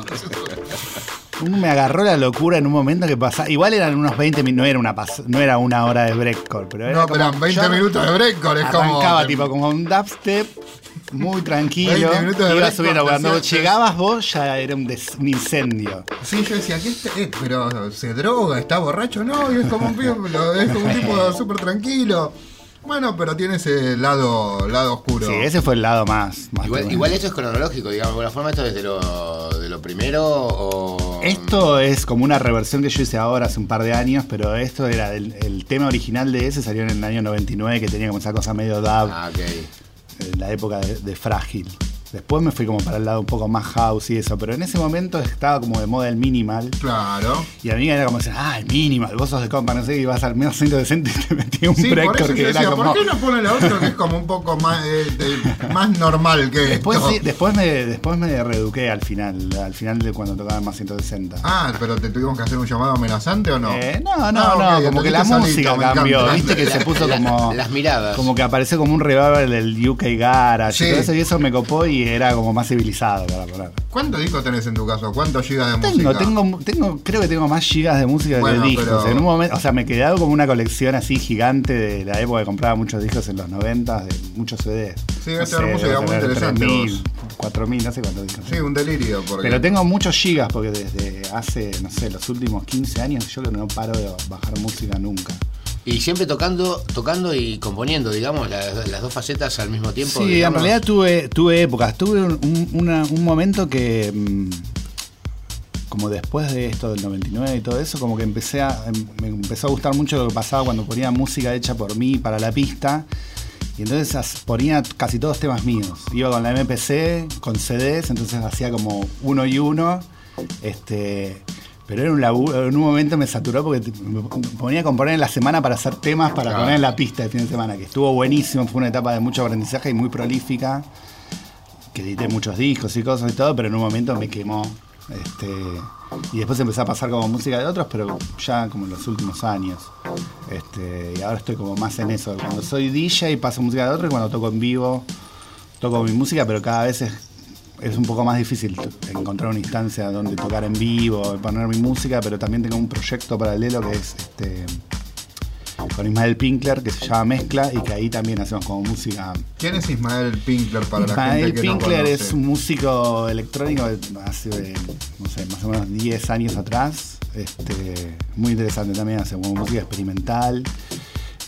[SPEAKER 5] Me agarró la locura en un momento que pasaba. Igual eran unos 20 minutos, no era una pas- no era una hora de breakcore, pero era
[SPEAKER 3] No,
[SPEAKER 5] como-
[SPEAKER 3] pero eran 20
[SPEAKER 5] yo
[SPEAKER 3] minutos de breakcore, es como.
[SPEAKER 5] Arrancaba tipo como un dubstep, muy tranquilo.
[SPEAKER 3] 20 minutos de
[SPEAKER 5] Iba subiendo. Cuando llegabas vos ya era un, des- un incendio.
[SPEAKER 3] Sí, yo decía, ¿qué este- eh, pero se droga, está borracho, no, y es como un, es como un tipo súper tranquilo. Bueno, pero tiene ese lado, lado oscuro.
[SPEAKER 5] Sí, ese fue el lado más. más
[SPEAKER 2] Igual, igual esto es cronológico, digamos, de alguna forma esto es de lo, de lo primero o...
[SPEAKER 5] Esto es como una reversión que yo hice ahora hace un par de años, pero esto era el, el tema original de ese, salió en el año 99, que tenía como esa cosa medio dub,
[SPEAKER 2] Ah, ok.
[SPEAKER 5] en la época de, de Frágil. Después me fui como para el lado un poco más house y eso, pero en ese momento estaba como de moda el minimal.
[SPEAKER 3] Claro.
[SPEAKER 5] Y a mí era como decir, ah, el minimal, vos sos de compa, no sé, y vas al menos centro decente y te metí un
[SPEAKER 3] Sí, por
[SPEAKER 5] breakcore
[SPEAKER 3] eso
[SPEAKER 5] que
[SPEAKER 3] yo
[SPEAKER 5] era
[SPEAKER 3] decía,
[SPEAKER 5] como.
[SPEAKER 3] ¿por qué no pone la otra que es como un poco más, eh, de- más normal que
[SPEAKER 5] Después,
[SPEAKER 3] esto?
[SPEAKER 5] sí, después, me, después me reeduqué al final, al final de cuando tocaba más 160.
[SPEAKER 3] Ah, pero te tuvimos que hacer un llamado amenazante o no?
[SPEAKER 5] Eh, no, no,
[SPEAKER 3] Ah,
[SPEAKER 5] no, como que la música cambió,
[SPEAKER 3] encanta.
[SPEAKER 5] viste que se puso
[SPEAKER 2] La-
[SPEAKER 5] como.
[SPEAKER 2] las miradas.
[SPEAKER 5] Como que apareció como un revival del UK Garage
[SPEAKER 3] Sí.
[SPEAKER 5] y todo eso, y eso me copó y, y era como más civilizado para poner.
[SPEAKER 3] ¿Cuántos discos tenés en tu caso? ¿Cuántos gigas de
[SPEAKER 5] Tengo,
[SPEAKER 3] música?
[SPEAKER 5] tengo, tengo, creo que tengo más gigas de música
[SPEAKER 3] Bueno,
[SPEAKER 5] que de discos.
[SPEAKER 3] pero-
[SPEAKER 5] En un momento, o sea, me he quedado como una colección así gigante de la época que compraba muchos discos en los 90 de muchos CDs.
[SPEAKER 3] Sí,
[SPEAKER 5] No
[SPEAKER 3] este era música muy interesante,
[SPEAKER 5] 3.000,
[SPEAKER 3] vos.
[SPEAKER 5] 4.000, no sé cuántos discos.
[SPEAKER 3] Sí, un delirio. Porque...
[SPEAKER 5] Pero tengo muchos gigas porque desde hace, no sé, los últimos 15 años yo que no paro de bajar música nunca.
[SPEAKER 2] Y siempre tocando, tocando y componiendo, digamos, las, las dos facetas al mismo tiempo.
[SPEAKER 5] Sí, en realidad tuve, tuve épocas. Tuve un, un- una- un momento que, mm, como después de esto del 99 y todo eso, como que empecé a, em- me empezó a gustar mucho lo que pasaba cuando ponía música hecha por mí para la pista. Y entonces ponía casi todos temas míos. Iba con la MPC, con CDs, entonces hacía como uno y uno. Este, pero era un laburo, en un momento me saturó porque me ponía a componer en la semana para hacer temas para
[SPEAKER 3] Claro.
[SPEAKER 5] poner en la pista de fin de semana, que estuvo buenísimo, fue una etapa de mucho aprendizaje y muy prolífica, que edité muchos discos y cosas y todo, pero en un momento me quemó. Este, y después empecé a pasar como música de otros, pero ya como en los últimos años. Este, y ahora estoy como más en eso. Cuando soy DJ paso música de otros y cuando toco en vivo toco mi música, pero cada vez es, es un poco más difícil encontrar una instancia donde tocar en vivo, poner mi música, pero también tengo un proyecto paralelo que es este con Ismael Pinkler que se llama Mezcla y que ahí también hacemos como música.
[SPEAKER 3] ¿Quién es Ismael Pinkler para la
[SPEAKER 5] Ismael
[SPEAKER 3] gente que
[SPEAKER 5] Pinkler
[SPEAKER 3] no
[SPEAKER 5] es un músico electrónico de hace, no sé, más o menos 10 años atrás. Este, muy interesante también, hace como música experimental.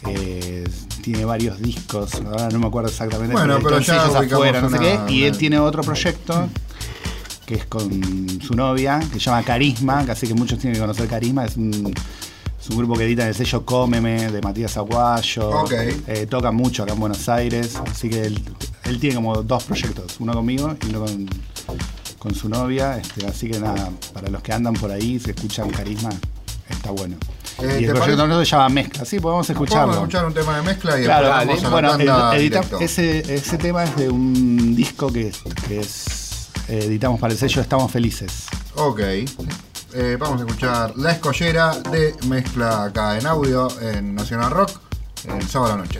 [SPEAKER 5] Eh, tiene varios discos, ahora no me acuerdo exactamente.
[SPEAKER 3] Bueno, pero ya
[SPEAKER 5] afuera, no sé qué. Y él tiene otro proyecto que es con su novia, que se llama Carisma, que así que muchos tienen que conocer Carisma, es un, es un grupo que edita en el sello Cómeme de Matías Aguayo.
[SPEAKER 3] Ok.
[SPEAKER 5] Eh, toca mucho acá en Buenos Aires, así que él, él tiene como dos proyectos, uno conmigo y uno con, con su novia, este, así que nada, para los que andan por ahí, se escuchan Carisma, está bueno.
[SPEAKER 3] Eh,
[SPEAKER 5] y
[SPEAKER 3] ¿te
[SPEAKER 5] el proyecto se llama Mezcla, sí, podemos escucharlo.
[SPEAKER 3] Vamos a escuchar un tema de mezcla y
[SPEAKER 5] Claro,
[SPEAKER 3] vamos a la
[SPEAKER 5] bueno,
[SPEAKER 3] tanda
[SPEAKER 5] ed- edita- ese, ese tema es de un disco que, que es, eh, editamos para el sello Estamos Felices.
[SPEAKER 3] Ok. Eh, vamos a escuchar La Escollera de mezcla acá en audio en Nacional Rock el sábado a la noche.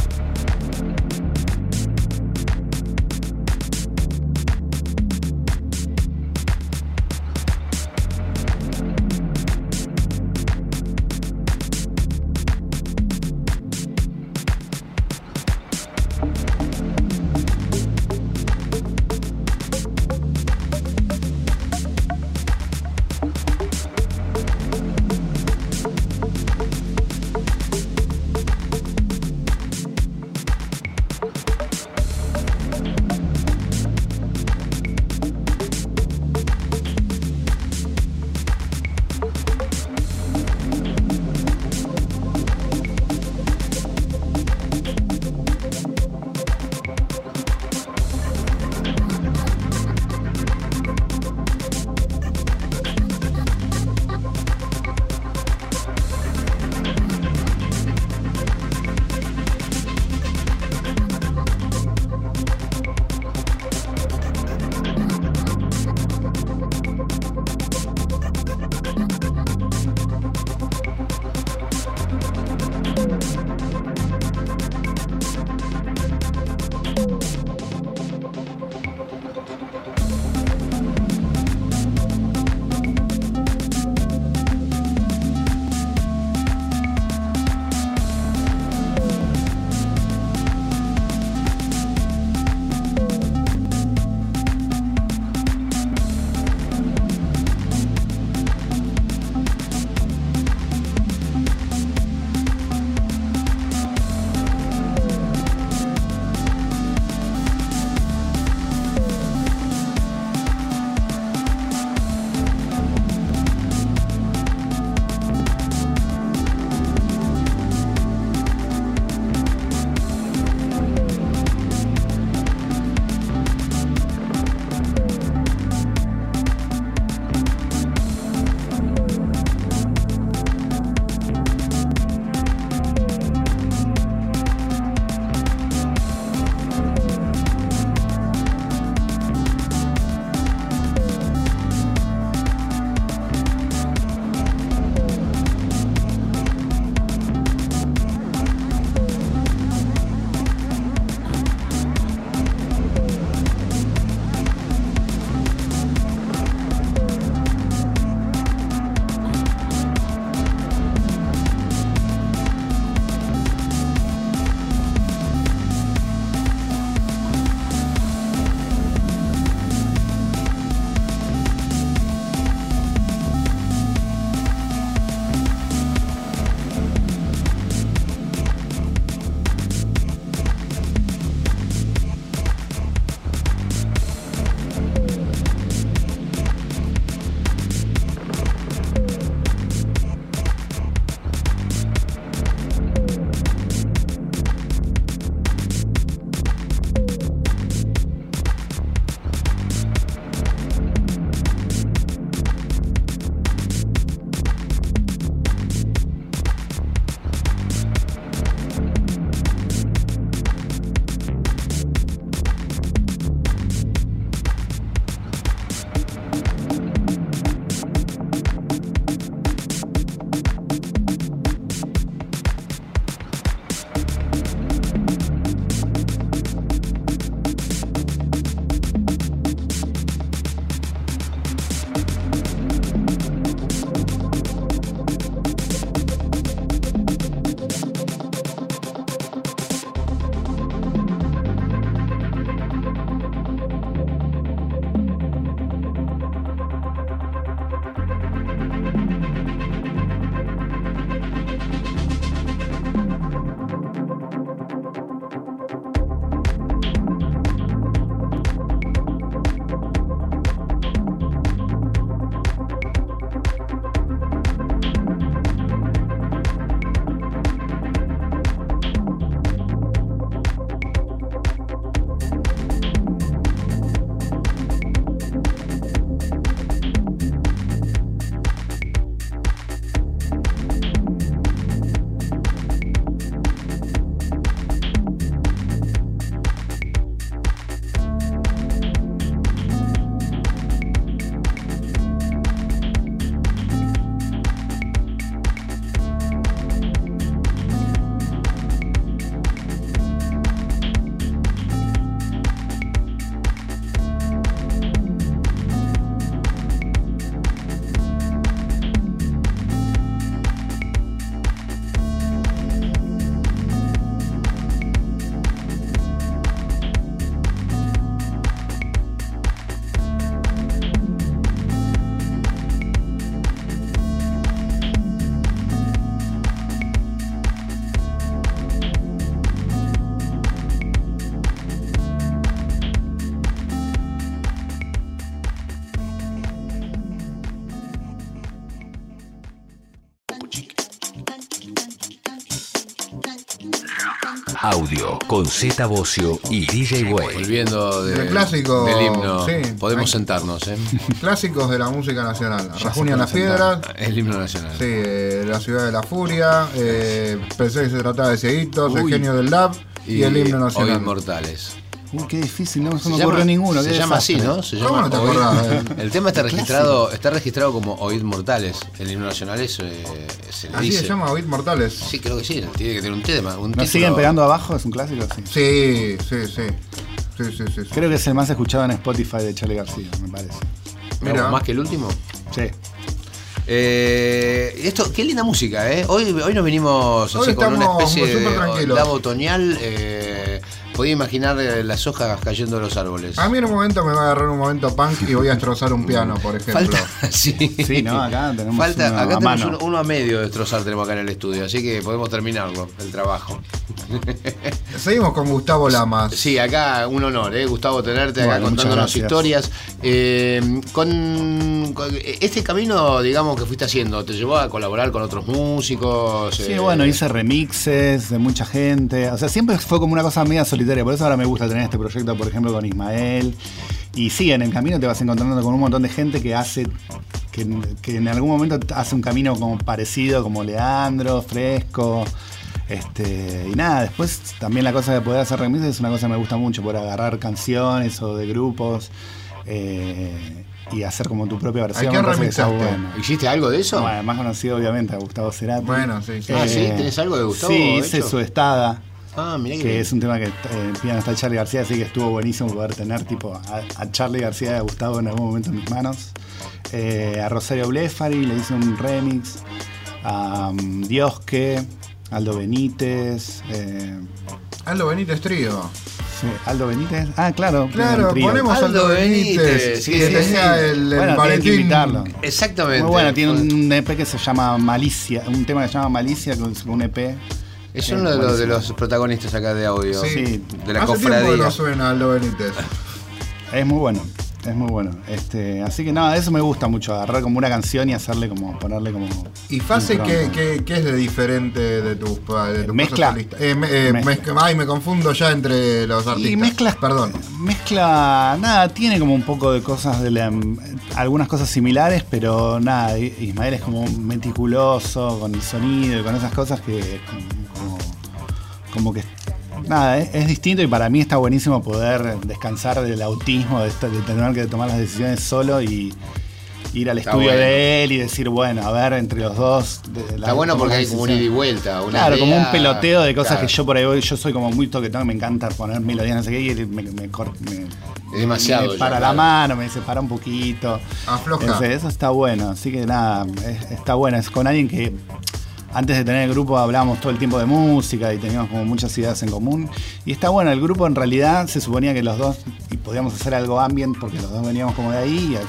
[SPEAKER 1] Con Z Bocio y DJ Way.
[SPEAKER 2] Volviendo de-
[SPEAKER 3] El clásico,
[SPEAKER 2] del himno,
[SPEAKER 3] sí.
[SPEAKER 2] podemos sentarnos, ¿eh?
[SPEAKER 3] Clásicos de la música nacional. Rajunia las piedras.
[SPEAKER 2] El himno nacional.
[SPEAKER 3] Sí, eh, La ciudad de la furia. eh, pensé que se trataba de cieguitos. El genio del lab. Y, el himno
[SPEAKER 2] Hoy
[SPEAKER 3] nacional.
[SPEAKER 2] Inmortales.
[SPEAKER 5] Uy, qué difícil, no se
[SPEAKER 2] Se
[SPEAKER 5] me
[SPEAKER 2] llama-
[SPEAKER 5] ocurrió ninguno.
[SPEAKER 2] Se llama así. ¿no? Se
[SPEAKER 3] ¿Cómo
[SPEAKER 2] llama
[SPEAKER 3] no te
[SPEAKER 2] Oíd-
[SPEAKER 3] acordás?
[SPEAKER 2] El tema está registrado, está registrado como Oíd Mortales. El himno nacional es, eh, se le
[SPEAKER 3] Así
[SPEAKER 2] dice.
[SPEAKER 3] se llama Oíd Mortales.
[SPEAKER 2] Sí, creo que sí. Tiene que tener un tema. Un
[SPEAKER 5] ¿Nos
[SPEAKER 2] título.
[SPEAKER 5] siguen pegando abajo? ¿Es un clásico? Sí.
[SPEAKER 3] Sí, sí, sí. Sí, sí, sí. sí.
[SPEAKER 5] Creo que es el más escuchado en Spotify de Charlie García, me parece.
[SPEAKER 3] Mira.
[SPEAKER 2] ¿Más que el último?
[SPEAKER 5] Sí.
[SPEAKER 2] Eh, esto, qué linda música, ¿eh? Hoy, hoy nos vinimos
[SPEAKER 3] Hoy
[SPEAKER 2] así con una especie de lavo otoñal. Eh, podía imaginar eh, las hojas cayendo de los árboles.
[SPEAKER 3] A mí en un momento me va a agarrar un momento punk y voy a destrozar un piano, por ejemplo.
[SPEAKER 2] Falta, sí.
[SPEAKER 5] Sí, ¿no? Acá tenemos
[SPEAKER 2] Falta,
[SPEAKER 5] uno
[SPEAKER 2] acá
[SPEAKER 5] a
[SPEAKER 2] tenemos
[SPEAKER 5] mano.
[SPEAKER 2] uno, a medio de destrozar tenemos acá en el estudio, así que podemos terminarlo, el trabajo.
[SPEAKER 3] Seguimos con Gustavo Lamas.
[SPEAKER 2] Sí, acá un honor, ¿eh? Gustavo, tenerte acá
[SPEAKER 5] Bueno,
[SPEAKER 2] contándonos historias. Eh, con, con este camino, digamos, que fuiste haciendo, ¿te llevó a colaborar con otros músicos?
[SPEAKER 5] Sí,
[SPEAKER 2] Eh,
[SPEAKER 5] bueno, hice remixes de mucha gente. O sea, siempre fue como una cosa media Por eso ahora me gusta tener este proyecto, por ejemplo, con Ismael. Y sí, en el camino te vas encontrando con un montón de gente que hace. Que, que en algún momento hace un camino como parecido, como Leandro, Fresco. Este, y nada, después también la cosa de poder hacer remixes es una cosa que me gusta mucho, por agarrar canciones o de grupos eh, y hacer como tu propia versión.
[SPEAKER 3] qué
[SPEAKER 5] que está
[SPEAKER 3] remixaste?
[SPEAKER 5] bueno.
[SPEAKER 2] ¿Hiciste algo de eso?
[SPEAKER 5] Bueno, más conocido obviamente a Gustavo Cerati.
[SPEAKER 3] Bueno, sí, sí.
[SPEAKER 2] Ah, ¿sí? ¿Tenés algo de Gustavo
[SPEAKER 5] Sí, hice
[SPEAKER 2] hecho?
[SPEAKER 5] su estada,
[SPEAKER 2] Ah, mirá que,
[SPEAKER 5] que
[SPEAKER 2] bien.
[SPEAKER 5] es un tema que eh, en piano está Charlie García, así que estuvo buenísimo poder tener tipo a, a Charlie García y a Gustavo en algún momento en mis manos. Eh, a Rosario Blefari le hice un remix, a um, Diosque, Aldo Benítez, eh,
[SPEAKER 3] Aldo Benítez Trío.
[SPEAKER 5] sí, Aldo Benítez, ah claro,
[SPEAKER 3] Claro, ponemos
[SPEAKER 2] Aldo
[SPEAKER 3] Aldo Benítez.
[SPEAKER 2] Benítez,
[SPEAKER 3] Sí,
[SPEAKER 2] sí,
[SPEAKER 3] que
[SPEAKER 2] sí,
[SPEAKER 3] tenía
[SPEAKER 2] sí.
[SPEAKER 3] el, el
[SPEAKER 5] Bueno, tienen que
[SPEAKER 3] Valentín.
[SPEAKER 5] invitarlo.
[SPEAKER 2] Exactamente.
[SPEAKER 5] Muy bueno, tiene un EP que se llama Malicia, un tema que se llama Malicia, que es un EP.
[SPEAKER 2] Es uno de los, de los protagonistas acá de audio.
[SPEAKER 5] Sí.
[SPEAKER 2] De la
[SPEAKER 3] Hace tiempo que
[SPEAKER 2] cofradía.
[SPEAKER 3] no suena Aldo Benítez.
[SPEAKER 5] Es muy bueno, es muy bueno. Este, así que nada, eso me gusta mucho, agarrar como una canción y hacerle como, ponerle como.
[SPEAKER 3] ¿Y Fase qué, qué, qué es de diferente de tus de tus
[SPEAKER 5] Mezcla.
[SPEAKER 3] Eh, me- eh,
[SPEAKER 5] Mezcla.
[SPEAKER 3] Ay, me confundo ya entre los artistas.
[SPEAKER 5] Y mezclas,
[SPEAKER 3] Perdón.
[SPEAKER 5] Mezcla, nada, tiene como un poco de cosas de la, algunas cosas similares, pero nada, Ismael es como meticuloso con el sonido y con esas cosas que es como, como, que nada, es, es distinto y para mí está buenísimo poder descansar del autismo, de, de tener que tomar las decisiones solo y ir al
[SPEAKER 2] Está
[SPEAKER 5] estudio
[SPEAKER 2] bueno.
[SPEAKER 5] de él y decir, bueno, a ver, entre los dos. de- la-
[SPEAKER 2] Está bueno porque hay como un ida y vuelta. Una
[SPEAKER 5] Claro, como un peloteo de cosas
[SPEAKER 2] Claro.
[SPEAKER 5] que yo por ahí voy, yo soy como muy toquetón, me encanta poner melodías, no sé qué, y él me, me,
[SPEAKER 2] Es demasiado
[SPEAKER 5] me
[SPEAKER 2] ya,
[SPEAKER 5] para la
[SPEAKER 2] claro.
[SPEAKER 5] mano, me separa un poquito.
[SPEAKER 3] Afloja.
[SPEAKER 5] Entonces, eso está bueno, así que nada, es- está bueno, es con alguien que antes de tener el grupo hablábamos todo el tiempo de música y teníamos como muchas ideas en común. Y está bueno, el grupo en realidad se suponía que los dos y podíamos hacer algo ambient porque los dos veníamos como de ahí y eh,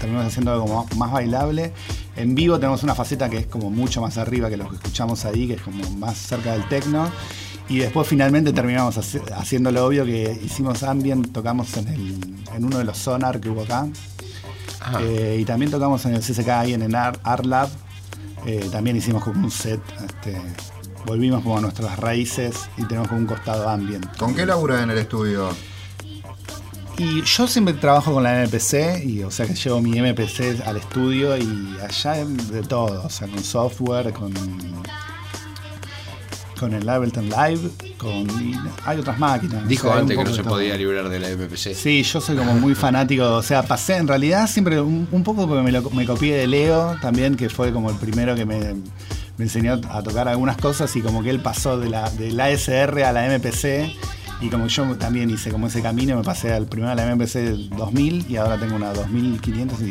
[SPEAKER 5] terminamos haciendo algo más bailable. En vivo tenemos una faceta que es como mucho más arriba que lo que escuchamos ahí, que es como más cerca del techno. Y después finalmente terminamos haci- haciendo lo obvio que hicimos ambient, tocamos en, el, en uno de los sonar que hubo acá.
[SPEAKER 2] Ajá.
[SPEAKER 5] Eh, y también tocamos en el CCK ahí en el Art, Art Lab. Eh, también hicimos como un set. este, volvimos como a nuestras raíces y tenemos como un costado ambient.
[SPEAKER 3] ¿Con qué labura en el estudio?
[SPEAKER 5] Y yo siempre trabajo con la MPC, y o sea que llevo mi MPC al estudio y allá de todo, o sea, con software, con con el Ableton Live, con hay otras máquinas. o
[SPEAKER 2] Dijo
[SPEAKER 5] sea,
[SPEAKER 2] antes que no se
[SPEAKER 5] todo.
[SPEAKER 2] podía librar de la MPC.
[SPEAKER 5] Sí, yo soy como muy fanático, o sea, pasé en realidad siempre un, un poco porque me, lo- me copié de Leo también, que fue como el primero que me, me enseñó a tocar algunas cosas y como que él pasó de la, del ASR a la MPC y como yo también hice como ese camino, me pasé al primero a la MPC 2000 y ahora tengo una 2500 y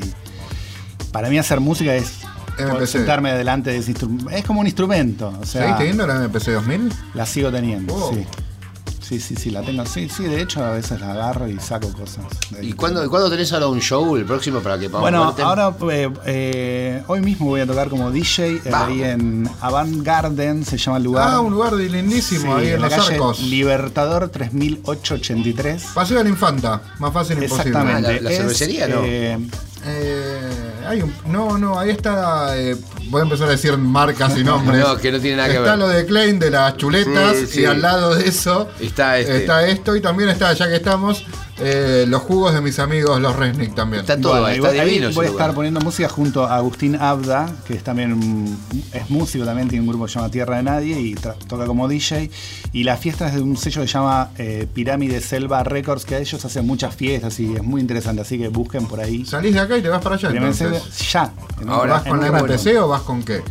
[SPEAKER 5] para mí hacer música es
[SPEAKER 3] MPC.
[SPEAKER 5] sentarme delante de ese instrumento, es como un instrumento, o sea,
[SPEAKER 3] ¿Seguís teniendo la MPC 2000?
[SPEAKER 5] la sigo teniendo,
[SPEAKER 3] Wow.
[SPEAKER 5] sí. Sí, sí, sí, la tengo. Sí, sí, de hecho a veces la agarro y saco cosas.
[SPEAKER 2] ¿Y cuándo, cuándo tenés ahora un show, el próximo, para que podamos
[SPEAKER 5] Bueno,
[SPEAKER 2] verte?
[SPEAKER 5] ahora eh, eh, hoy mismo voy a tocar como DJ eh, ahí en Avant Garden, se llama el lugar.
[SPEAKER 3] Ah, un lugar de lindísimo
[SPEAKER 5] Sí,
[SPEAKER 3] ahí en,
[SPEAKER 5] la
[SPEAKER 3] los
[SPEAKER 5] calle
[SPEAKER 3] arcos.
[SPEAKER 5] Libertador 3883.
[SPEAKER 3] Paseo de la Infanta, más fácil imposible.
[SPEAKER 5] Exactamente.
[SPEAKER 2] Ah, la- la
[SPEAKER 5] Es,
[SPEAKER 2] cervecería, ¿no?
[SPEAKER 3] Hay un, no, no, ahí está eh, voy a empezar a decir marcas y nombres.
[SPEAKER 2] No, que no tiene nada que
[SPEAKER 3] está
[SPEAKER 2] ver.
[SPEAKER 3] lo de Klein de las chuletas
[SPEAKER 2] Sí, sí.
[SPEAKER 3] y al lado de eso
[SPEAKER 2] Está este.
[SPEAKER 3] está esto y también está, ya que estamos, eh, los jugos de mis amigos, los Resnick también.
[SPEAKER 2] Está todo
[SPEAKER 5] Bueno,
[SPEAKER 2] está divino
[SPEAKER 5] voy a estar poniendo música junto a Agustín Abda, que es también es músico también, tiene un grupo que se llama Tierra de Nadie y toca como DJ. Y la fiesta es de un sello que se llama eh, Pirámide Selva Records, que a ellos hacen muchas fiestas y es muy interesante, así que busquen por ahí.
[SPEAKER 3] Salís de acá y te vas para allá
[SPEAKER 5] Pirámide
[SPEAKER 3] entonces.
[SPEAKER 5] Selva, ya. en-
[SPEAKER 2] Ahora,
[SPEAKER 3] ¿Vas con la. MPC o vas con qué?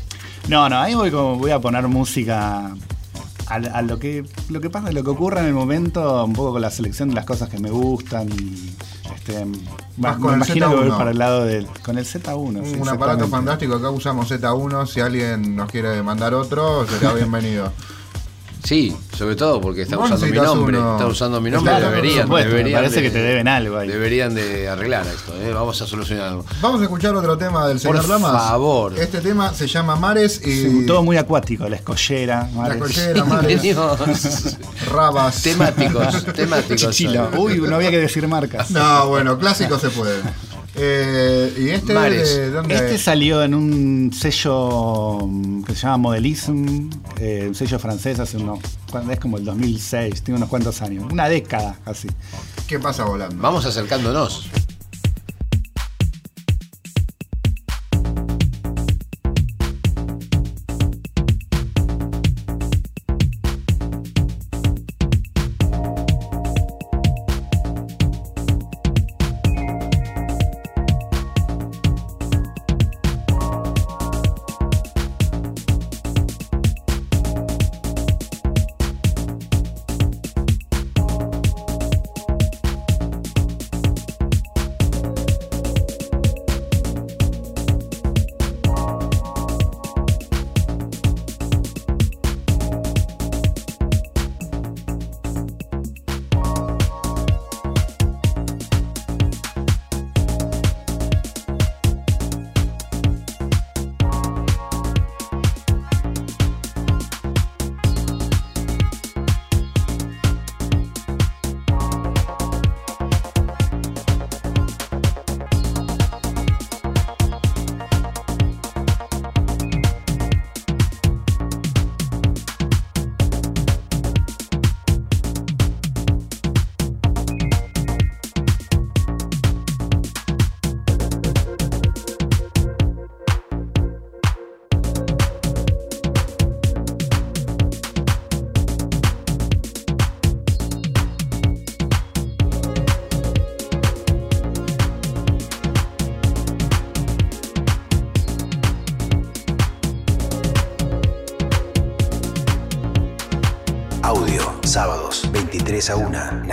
[SPEAKER 5] No, no, ahí voy a poner música a, a lo que lo que pasa, lo que ocurra en el momento, un poco con la selección de las cosas que me gustan y este, me
[SPEAKER 3] con el
[SPEAKER 5] imagino que voy
[SPEAKER 3] Z1.
[SPEAKER 5] para el lado del con el Z1. sí,
[SPEAKER 3] Un aparato fantástico, acá usamos Z1, si alguien nos quiere mandar otro, será bienvenido.
[SPEAKER 2] Sí, sobre todo porque está
[SPEAKER 3] Vos
[SPEAKER 2] usando mi nombre.
[SPEAKER 3] uno.
[SPEAKER 2] Está usando mi nombre.
[SPEAKER 3] Claro, por
[SPEAKER 2] deberían,
[SPEAKER 5] supuesto,
[SPEAKER 2] deberían
[SPEAKER 5] parece
[SPEAKER 2] de-
[SPEAKER 5] que te deben algo ahí.
[SPEAKER 2] Deberían de arreglar esto. ¿eh? Vamos a solucionarlo.
[SPEAKER 3] Vamos a escuchar otro tema del señor
[SPEAKER 2] Por
[SPEAKER 3] Lamas.
[SPEAKER 2] favor.
[SPEAKER 3] Este tema se llama Mares y
[SPEAKER 5] Sí, todo muy acuático, la escollera,
[SPEAKER 3] la
[SPEAKER 5] mares.
[SPEAKER 3] collera, mares,
[SPEAKER 2] Venimos
[SPEAKER 3] rabas.
[SPEAKER 2] temáticos, temáticos.
[SPEAKER 5] Chichilo. Uy, no había que decir marcas.
[SPEAKER 3] No, bueno, clásico se puede. Eh, y este
[SPEAKER 2] Mares.
[SPEAKER 3] de dónde
[SPEAKER 5] Este salió en un sello mm, que se llama Modelism, eh, un sello francés hace unos, cuando es como el 2006, tiene unos cuantos años, una década casi.
[SPEAKER 3] ¿Qué pasa volando?
[SPEAKER 2] Vamos acercándonos.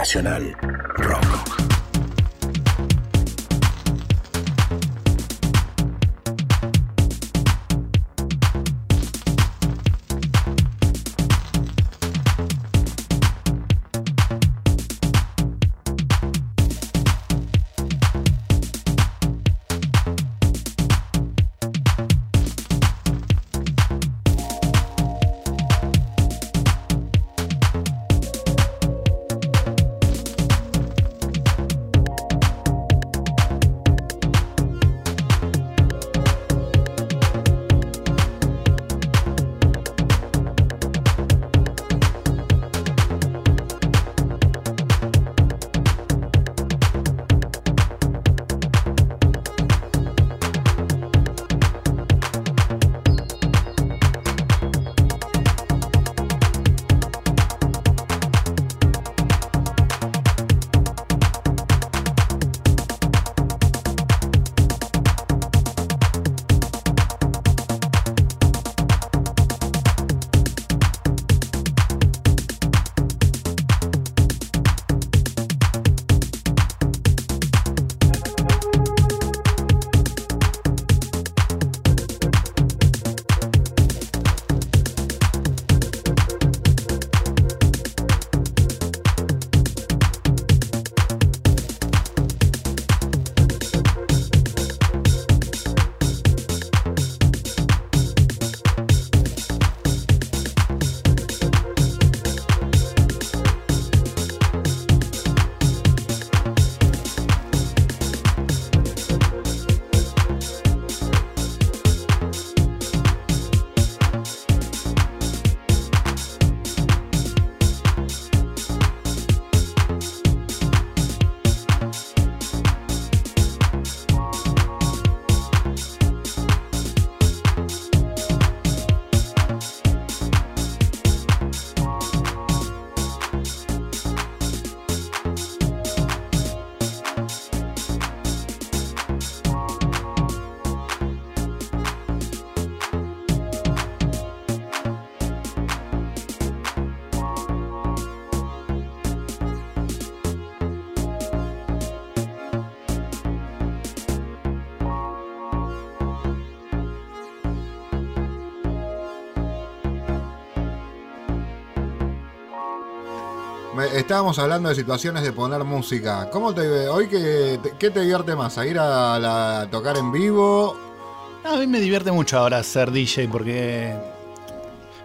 [SPEAKER 1] Nacional
[SPEAKER 3] estábamos hablando de situaciones de poner música. ¿Cómo te hoy que te- qué te divierte más? ¿A ir a, tocar en vivo?
[SPEAKER 5] A mí me divierte mucho ahora ser DJ porque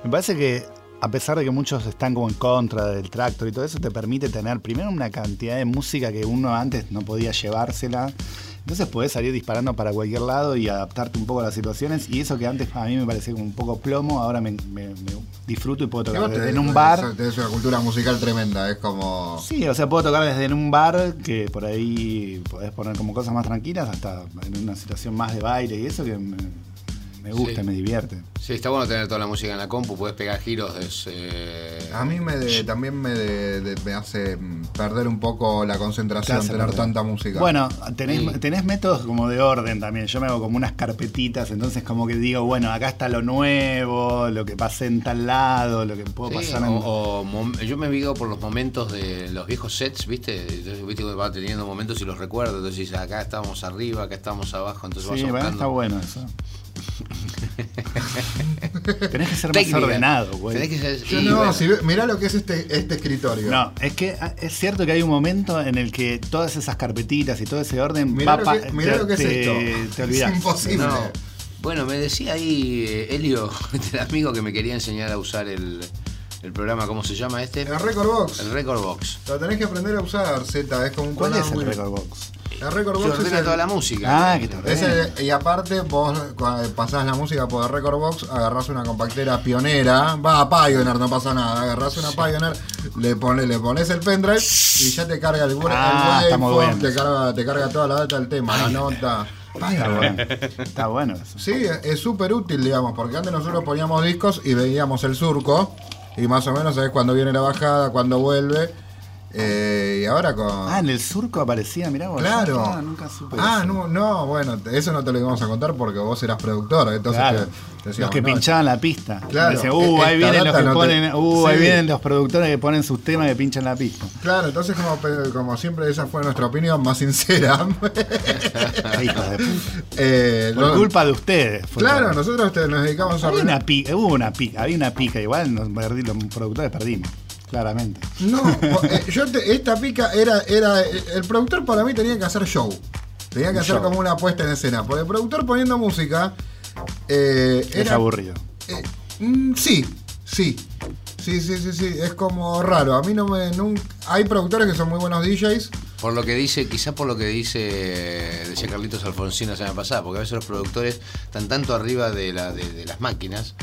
[SPEAKER 5] me parece que a pesar de que muchos están como en contra del tractor y todo eso, te permite tener primero una cantidad de música que uno antes no podía llevársela. Entonces podés salir disparando para cualquier lado y adaptarte un poco a las situaciones. Y eso que antes a mí me parecía como un poco plomo, ahora me disfruto y puedo tocar desde
[SPEAKER 3] te-
[SPEAKER 5] en un bar.
[SPEAKER 3] Tenés una cultura musical tremenda, es como.
[SPEAKER 5] Sí, o sea, puedo tocar desde en un bar, que por ahí podés poner como cosas más tranquilas, hasta en una situación más de baile y eso que me, me gusta,
[SPEAKER 2] Sí.
[SPEAKER 5] me divierte.
[SPEAKER 2] Sí, está bueno tener toda la música en la compu, puedes pegar giros. de, eh,
[SPEAKER 3] A mí me de- también me, de- de- me hace perder un poco la concentración tener
[SPEAKER 5] perder.
[SPEAKER 3] tanta música.
[SPEAKER 5] Bueno, tenés,
[SPEAKER 2] Sí.
[SPEAKER 5] tenés métodos como de orden también. Yo me hago como unas carpetitas, entonces como que digo, bueno, acá está lo nuevo, lo que pasé en tal lado, lo que puedo
[SPEAKER 2] Sí,
[SPEAKER 5] pasar en...
[SPEAKER 2] o, mom- yo me digo por los momentos de los viejos sets, ¿viste? Entonces, ¿viste? que va teniendo momentos y los recuerdo. Entonces, acá estábamos arriba, acá estábamos abajo. Entonces
[SPEAKER 5] Sí,
[SPEAKER 2] vas
[SPEAKER 5] bueno,
[SPEAKER 2] buscando.
[SPEAKER 5] está bueno eso. tenés que ser
[SPEAKER 2] Técnica.
[SPEAKER 5] más ordenado, güey.
[SPEAKER 2] Que ser-
[SPEAKER 3] Yo
[SPEAKER 2] y
[SPEAKER 3] no,
[SPEAKER 2] bueno,
[SPEAKER 3] si ve- mirá lo que es este, este escritorio.
[SPEAKER 5] No, es que ah, es cierto que hay un momento en el que todas esas carpetitas y todo ese orden
[SPEAKER 3] Mirá,
[SPEAKER 5] va
[SPEAKER 3] lo, que, mirá
[SPEAKER 5] te-
[SPEAKER 3] lo que es
[SPEAKER 5] te-
[SPEAKER 3] esto.
[SPEAKER 5] Te olvidás.
[SPEAKER 3] Es imposible.
[SPEAKER 2] no. Bueno, me decía ahí eh, Elio, el amigo que me quería enseñar a usar el, el programa, ¿cómo se llama este?
[SPEAKER 3] El Record Box.
[SPEAKER 2] El Record Box.
[SPEAKER 3] Lo tenés que aprender a usar, Z. Es como un
[SPEAKER 5] ¿Cuál es el
[SPEAKER 3] muy-
[SPEAKER 5] record box?
[SPEAKER 3] El Record Box es
[SPEAKER 2] ordena
[SPEAKER 3] el-
[SPEAKER 2] toda la música.
[SPEAKER 5] Ah, que te
[SPEAKER 3] es
[SPEAKER 5] ordena.
[SPEAKER 3] el- y aparte, vos pasás la música por Record Box, agarrás una compactera pionera, va a Pioneer, no pasa nada, agarrás una Pioneer, le pones, le pones el pendrive y ya te carga el,
[SPEAKER 5] Ah,
[SPEAKER 3] el carga, te carga toda la data del tema, la nota.
[SPEAKER 5] Está bueno. Está bueno eso.
[SPEAKER 3] Sí, es súper útil, digamos, porque antes nosotros poníamos discos y veíamos el surco, y más o menos sabes cuándo viene la bajada, cuándo vuelve, eh, y ahora con...
[SPEAKER 5] Ah, en el surco aparecía, mirá vos.
[SPEAKER 3] Claro.
[SPEAKER 5] Ah, nunca supe
[SPEAKER 3] Ah,
[SPEAKER 5] eso.
[SPEAKER 3] no, no, bueno, eso no te lo íbamos a contar porque vos eras productor, entonces
[SPEAKER 5] Claro.
[SPEAKER 3] te- te decíamos,
[SPEAKER 5] los que
[SPEAKER 3] no,
[SPEAKER 5] pinchaban la pista.
[SPEAKER 3] Claro.
[SPEAKER 5] Decían, uh,
[SPEAKER 3] E-
[SPEAKER 5] ahí
[SPEAKER 3] esta
[SPEAKER 5] vienen los que
[SPEAKER 3] no te-
[SPEAKER 5] ponen, uh, ahí vienen los productores que ponen sus temas que pinchan la pista.
[SPEAKER 3] Claro, entonces como, como siempre esa fue nuestra opinión más sincera. Eh,
[SPEAKER 5] Por
[SPEAKER 3] no-
[SPEAKER 5] culpa de ustedes.
[SPEAKER 3] Claro, nosotros te- nos dedicamos a...
[SPEAKER 5] Había una pica, hubo una pica, había una pica, igual nos perdí- los productores perdimos, claramente.
[SPEAKER 3] No, eh, yo te- esta pica era, era. eh, El productor para mí tenía que hacer show. Tenía que
[SPEAKER 5] Un
[SPEAKER 3] hacer
[SPEAKER 5] show.
[SPEAKER 3] como una puesta en escena. Porque el productor poniendo música. eh,
[SPEAKER 5] Es
[SPEAKER 3] era,
[SPEAKER 5] aburrido.
[SPEAKER 3] eh, mm, sí, sí. Sí, sí, sí, sí. Es como raro. A mí no me. nun- hay productores que son muy buenos DJs.
[SPEAKER 2] Por lo que dice, quizás por lo que dice, decía Carlitos Alfonsín la semana pasada, porque a veces los productores están tanto arriba de, la, de, de las máquinas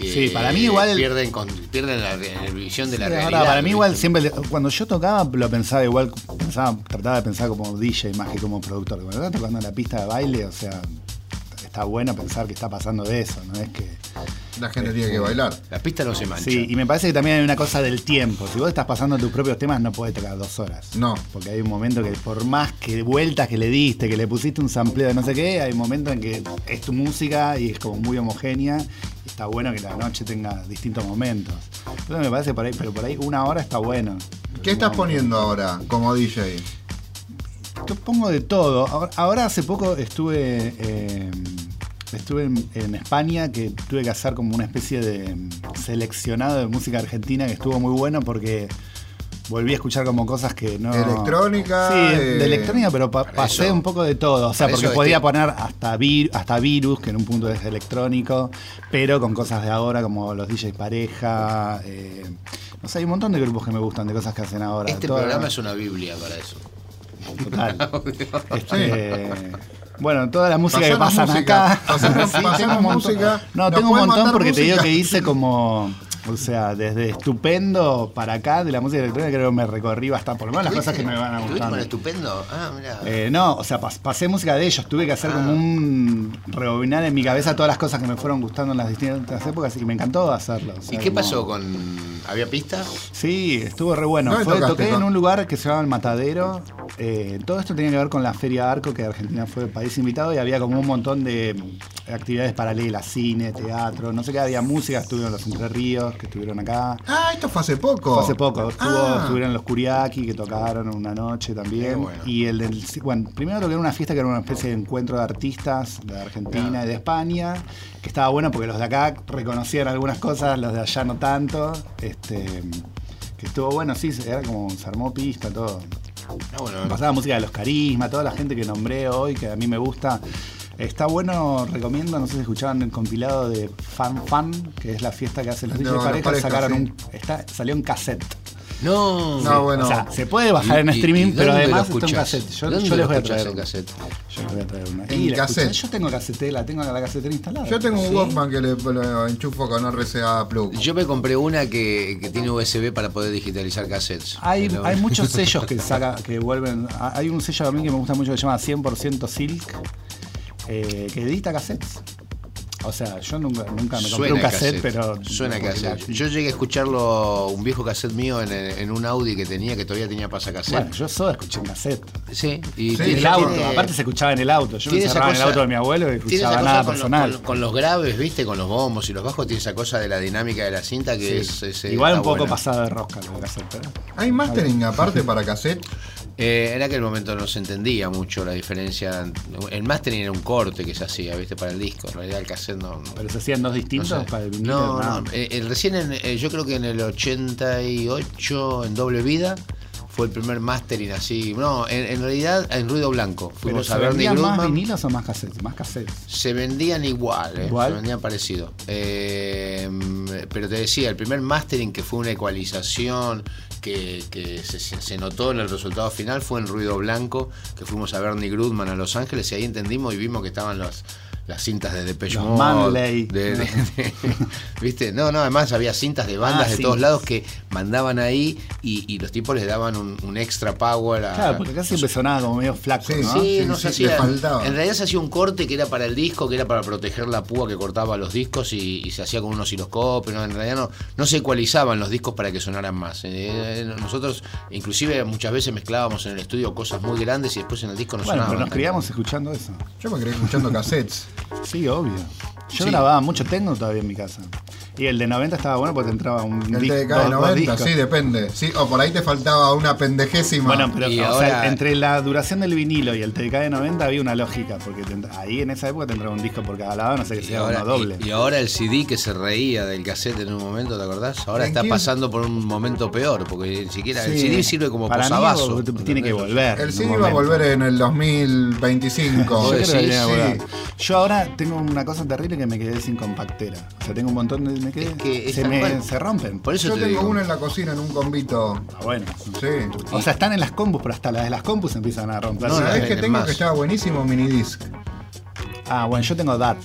[SPEAKER 2] que
[SPEAKER 5] Sí, para mí igual-
[SPEAKER 2] pierden, con- pierden la, la visión de la
[SPEAKER 5] ahora,
[SPEAKER 2] realidad.
[SPEAKER 5] para mí igual siempre, cuando yo tocaba lo pensaba igual, pensaba, trataba de pensar como DJ más que como productor. Cuando estaba tocando la pista de baile, o sea, está bueno pensar que está pasando de eso, no es que...
[SPEAKER 3] La gente tiene que bailar.
[SPEAKER 2] La pista no se mancha.
[SPEAKER 5] Sí, y me parece que también hay una cosa del tiempo. Si vos estás pasando tus propios temas, no podés tocar dos horas.
[SPEAKER 3] No.
[SPEAKER 5] Porque hay un momento que por más que vueltas que le diste, que le pusiste un sampleo de no sé qué, hay un momento en que es tu música y es como muy homogénea. Y está bueno que la noche tenga distintos momentos. Entonces me parece por ahí, pero por ahí una hora está bueno.
[SPEAKER 3] ¿Qué estás poniendo ahora como DJ?
[SPEAKER 5] Yo pongo de todo. Ahora, ahora hace poco estuve eh, estuve en, en España que tuve que hacer como una especie de mm, seleccionado de música argentina que estuvo muy bueno porque volví a escuchar como cosas que no.
[SPEAKER 3] Electrónica,
[SPEAKER 5] Sí,
[SPEAKER 3] eh,
[SPEAKER 5] de electrónica, pero pa- pasé
[SPEAKER 2] eso-
[SPEAKER 5] un poco de todo. O sea, porque podía poner hasta, vir- hasta virus, que en un punto es electrónico, pero con cosas de ahora como los DJs pareja. eh, no sé, hay un montón de grupos que me gustan, de cosas que hacen ahora.
[SPEAKER 2] Este
[SPEAKER 5] Toda-
[SPEAKER 2] programa es una biblia para eso.
[SPEAKER 5] Total. Este, bueno, toda la música que
[SPEAKER 3] Pasanos
[SPEAKER 5] pasan
[SPEAKER 3] música,
[SPEAKER 5] acá.
[SPEAKER 3] pasanos
[SPEAKER 5] un montón.
[SPEAKER 3] música.
[SPEAKER 5] No,
[SPEAKER 3] ¿Nos
[SPEAKER 5] tengo un montón porque te digo
[SPEAKER 3] música?
[SPEAKER 5] que hice como. O sea, desde estupendo para acá de la música electrónica creo que me recorrí bastante, por lo menos las cosas que me van a
[SPEAKER 2] ¿Tuviste
[SPEAKER 5] gustar.
[SPEAKER 2] con estupendo? Ah, mira.
[SPEAKER 5] Eh, no, o sea, pas- pasé música de ellos, tuve que hacer como un rebobinar en mi cabeza todas las cosas que me fueron gustando en las distintas épocas y me encantó hacerlo. o
[SPEAKER 2] ¿Y qué
[SPEAKER 5] como-
[SPEAKER 2] pasó con. ¿Había pista?
[SPEAKER 5] Sí, estuvo re bueno.
[SPEAKER 3] ¿Dónde
[SPEAKER 5] Fue-
[SPEAKER 3] tocaste,
[SPEAKER 5] toqué en un lugar que se llama El Matadero. Eh, todo esto tenía que ver con la Feria Arco, que Argentina fue el país invitado y había como un montón de actividades paralelas, cine, teatro, no sé qué, había música, estuvieron los Entre Ríos, que estuvieron acá.
[SPEAKER 3] Ah, esto fue hace poco.
[SPEAKER 5] Fue hace poco, estuvo,
[SPEAKER 3] Ah.
[SPEAKER 5] estuvieron los Kuriaki que tocaron una noche también.
[SPEAKER 2] Bueno.
[SPEAKER 5] Y el del. Bueno, primero en una fiesta que era una especie de encuentro de artistas de Argentina y de España, que estaba bueno porque los de acá reconocían algunas cosas, los de allá no tanto. Este, Que estuvo bueno, sí, era como se armó pista, todo.
[SPEAKER 2] Ah, bueno,
[SPEAKER 5] Pasaba música de los carisma, toda la gente que nombré hoy, que a mí me gusta. Está bueno, recomiendo, no sé si escuchaban el compilado de Fan Fan, que es la fiesta que hacen los
[SPEAKER 3] De
[SPEAKER 5] DJs parejas,
[SPEAKER 3] parejas,
[SPEAKER 5] sacaron
[SPEAKER 3] sí.
[SPEAKER 5] un. Está, salió en cassette.
[SPEAKER 2] no.
[SPEAKER 3] No, bueno.
[SPEAKER 5] O sea, se puede bajar en
[SPEAKER 2] ¿Y- y-
[SPEAKER 5] streaming,
[SPEAKER 2] y
[SPEAKER 5] pero además está en cassette. Yo,
[SPEAKER 2] ¿Dónde
[SPEAKER 5] yo les
[SPEAKER 2] lo
[SPEAKER 5] voy a traer
[SPEAKER 2] en cassette?
[SPEAKER 5] Yo les voy a traer una.
[SPEAKER 3] En
[SPEAKER 5] Y la
[SPEAKER 3] cassette.
[SPEAKER 5] Yo tengo casetera, tengo la casetera instalada.
[SPEAKER 3] Yo tengo un
[SPEAKER 2] ¿Sí?
[SPEAKER 3] Walkman que le, lo enchufo con RCA Plug.
[SPEAKER 2] Yo me compré una que, que tiene USB para poder digitalizar cassettes.
[SPEAKER 5] Hay,
[SPEAKER 2] Pero-
[SPEAKER 5] hay muchos sellos que saca, que vuelven. Hay un sello a mí que me gusta mucho que se llama 100% Silk, eh, que edita cassettes. O sea, yo nunca, nunca me compré
[SPEAKER 2] Suena
[SPEAKER 5] un cassette,
[SPEAKER 2] cassette,
[SPEAKER 5] pero.
[SPEAKER 2] Suena cassette.
[SPEAKER 5] la-
[SPEAKER 2] Yo llegué a escucharlo, un viejo cassette mío en, en un Audi que tenía, que todavía tenía pasacassette.
[SPEAKER 5] Bueno, yo solo escuché un cassette.
[SPEAKER 2] Sí, y
[SPEAKER 3] Sí,
[SPEAKER 5] el auto,
[SPEAKER 2] tiene-
[SPEAKER 5] aparte se escuchaba en el auto. Yo me encerraba en el
[SPEAKER 2] cosa-
[SPEAKER 5] auto de mi abuelo y escuchaba
[SPEAKER 2] cosa
[SPEAKER 5] nada
[SPEAKER 2] con, los-
[SPEAKER 5] personal.
[SPEAKER 2] con- con los graves, viste, con los bombos y los bajos, tiene esa cosa de la dinámica de la cinta que es, es-
[SPEAKER 5] Igual un poco
[SPEAKER 2] buena.
[SPEAKER 5] pasado de rosca lo de cassette, pero.
[SPEAKER 3] ¿Hay mastering aparte para cassette?
[SPEAKER 2] Eh, en aquel momento no se entendía mucho la diferencia. El mastering era un corte que se hacía, viste, para el disco. En realidad el cassette no. no-
[SPEAKER 5] Pero se hacían dos
[SPEAKER 2] no
[SPEAKER 5] distintos
[SPEAKER 2] sé.
[SPEAKER 5] para el vinilo.
[SPEAKER 2] No,
[SPEAKER 5] nada.
[SPEAKER 2] no. eh, eh, recién, en- eh, yo creo que en el 88, en Doble Vida, fue el primer mastering así. No, en, en realidad en Ruido Blanco. Fuimos a ver
[SPEAKER 5] vendían más vinilos o más cassettes, más cassettes.
[SPEAKER 2] Se vendían igual, eh,
[SPEAKER 5] Igual.
[SPEAKER 2] se vendían parecido. Eh, pero te decía, el primer mastering que fue una ecualización que, que se, se- notó en el resultado final fue en Ruido Blanco, que fuimos a ver Nick Grudman a Los Ángeles y ahí entendimos y vimos que estaban los, las cintas de Depeche
[SPEAKER 5] Los
[SPEAKER 2] Mode,
[SPEAKER 5] Manley.
[SPEAKER 2] de- de- de- ¿Viste? No, no, además había cintas de bandas
[SPEAKER 5] Ah,
[SPEAKER 2] de
[SPEAKER 5] sí.
[SPEAKER 2] todos lados que mandaban ahí y, y los tipos les daban un, un extra power a,
[SPEAKER 5] Claro, porque acá siempre sonaba como medio flaco,
[SPEAKER 3] Sí,
[SPEAKER 5] ¿no?
[SPEAKER 2] Sí,
[SPEAKER 3] Sí,
[SPEAKER 2] no
[SPEAKER 3] sí,
[SPEAKER 2] se
[SPEAKER 3] le
[SPEAKER 2] hacía.
[SPEAKER 3] faltaba.
[SPEAKER 2] En realidad se hacía un corte que era para el disco, que era para proteger la púa que cortaba los discos y, y se hacía con un osciloscopio. ¿no? En realidad no, no se ecualizaban los discos para que sonaran más. Eh, nosotros, inclusive, muchas veces mezclábamos en el estudio cosas muy grandes y después en el disco no
[SPEAKER 5] Bueno,
[SPEAKER 2] sonaban.
[SPEAKER 5] pero nos criamos escuchando eso.
[SPEAKER 3] Yo me quedé escuchando cassettes.
[SPEAKER 5] Sí, obvio. Yo
[SPEAKER 2] Sí.
[SPEAKER 5] grababa mucho, tengo todavía en mi casa. Y el de 90 estaba bueno porque te entraba un
[SPEAKER 3] El
[SPEAKER 5] disco.
[SPEAKER 3] TDK de
[SPEAKER 5] dos- dos
[SPEAKER 3] 90,
[SPEAKER 5] discos.
[SPEAKER 3] sí, depende. Sí, o por ahí te faltaba una pendejésima.
[SPEAKER 5] Bueno, pero
[SPEAKER 2] Y
[SPEAKER 5] o
[SPEAKER 2] ahora-
[SPEAKER 5] sea, entre la duración del vinilo y el TDK de 90 había una lógica, porque te ahí en esa época te entraba un disco por cada lado, no sé qué sea
[SPEAKER 2] ahora,
[SPEAKER 5] uno doble.
[SPEAKER 2] y- y ahora el CD que se reía del cassette en un momento, ¿te acordás? Ahora
[SPEAKER 3] ¿En
[SPEAKER 2] está
[SPEAKER 3] quién?
[SPEAKER 2] pasando por un momento peor, porque ni siquiera el
[SPEAKER 5] Sí.
[SPEAKER 2] CD sirve como
[SPEAKER 5] Para mí
[SPEAKER 2] posavasos.
[SPEAKER 5] tiene que volver.
[SPEAKER 3] el CD va a volver en el 2025.
[SPEAKER 5] Yo
[SPEAKER 3] Sí.
[SPEAKER 5] volver. Yo ahora tengo una cosa terrible que me quedé sin compactera. O sea, tengo un montón de. Me quedé,
[SPEAKER 2] Es que
[SPEAKER 5] se, me, rompen.
[SPEAKER 2] Por eso
[SPEAKER 3] Yo
[SPEAKER 2] te
[SPEAKER 3] tengo
[SPEAKER 2] digo.
[SPEAKER 3] una en la cocina en un convito.
[SPEAKER 5] Ah, bueno.
[SPEAKER 3] Sí.
[SPEAKER 5] O sea, están en las compus, pero hasta las de las compus empiezan a romper.
[SPEAKER 2] No, no,
[SPEAKER 3] ¿Sabés
[SPEAKER 2] no,
[SPEAKER 3] que tengo
[SPEAKER 2] más.
[SPEAKER 3] que estaba buenísimo minidisc?
[SPEAKER 5] Ah, bueno, yo tengo DAT.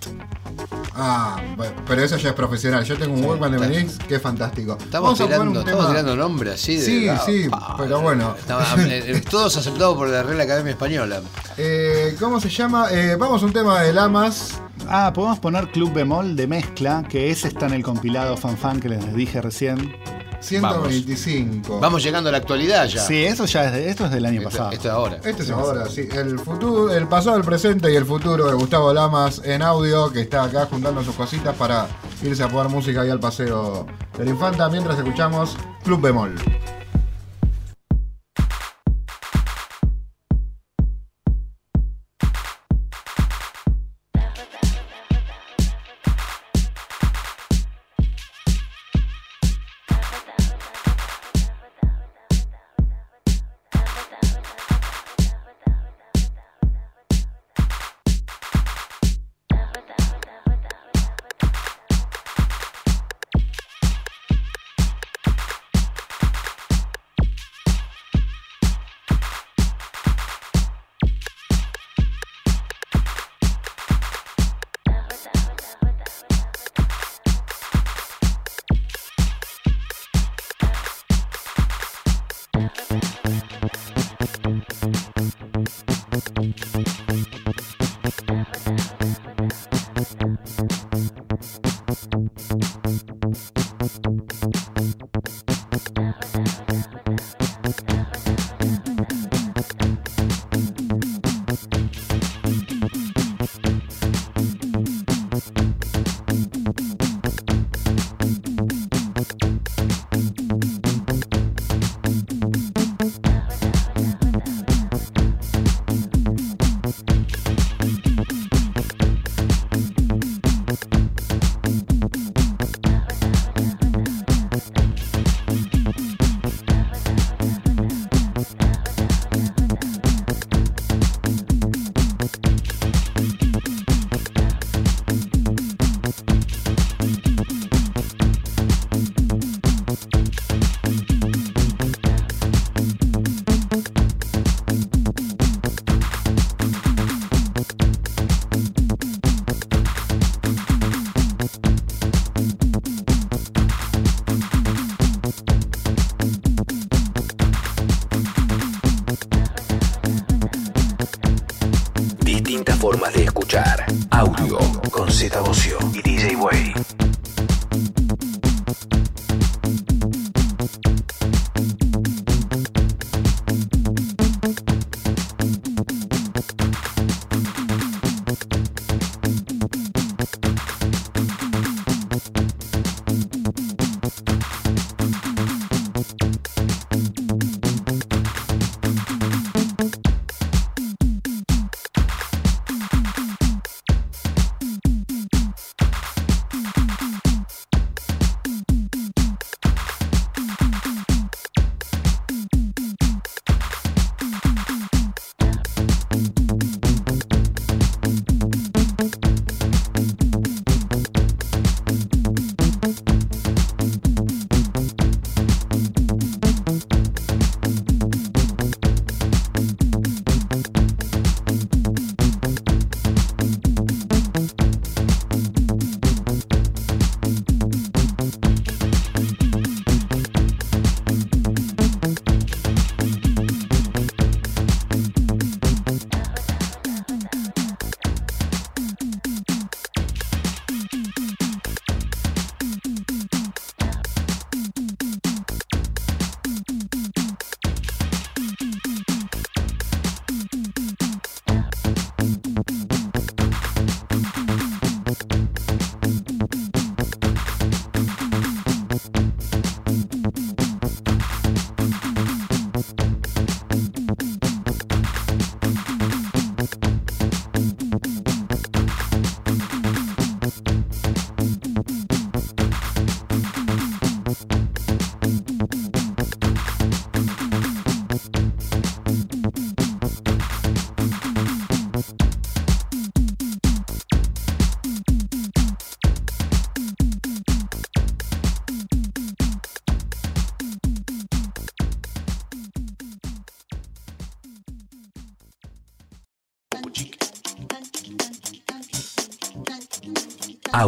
[SPEAKER 3] Ah, bueno, pero eso ya es profesional. Yo tengo un Walkman de minidisc que es fantástico.
[SPEAKER 2] Estamos
[SPEAKER 3] Vamos a poner
[SPEAKER 2] tirando,
[SPEAKER 3] un
[SPEAKER 2] estamos
[SPEAKER 3] tema-
[SPEAKER 2] tirando nombres así de.
[SPEAKER 3] Sí,
[SPEAKER 2] ah,
[SPEAKER 3] sí,
[SPEAKER 2] pa,
[SPEAKER 3] pero bueno.
[SPEAKER 2] estaba- eh, eh, todos aceptados por la Real Academia Española.
[SPEAKER 3] Eh, ¿Cómo se llama? Eh, vamos a un tema de Lamas.
[SPEAKER 5] Ah, podemos poner Club Bemol de mezcla, que ese está en el compilado FanFan que les dije recién.
[SPEAKER 3] 125.
[SPEAKER 2] Vamos llegando a la actualidad ya.
[SPEAKER 5] Sí, eso ya es de, esto es del año
[SPEAKER 2] Esto,
[SPEAKER 5] pasado.
[SPEAKER 2] esto es ahora.
[SPEAKER 3] Este es ahora, sí. El futuro, el pasado, el presente y el futuro de Gustavo Lamas en audio, que está acá juntando sus cositas para irse a jugar música ahí al paseo de la infanta, mientras escuchamos Club Bemol.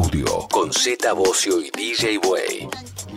[SPEAKER 1] Audio con Z Bocio y DJ Way.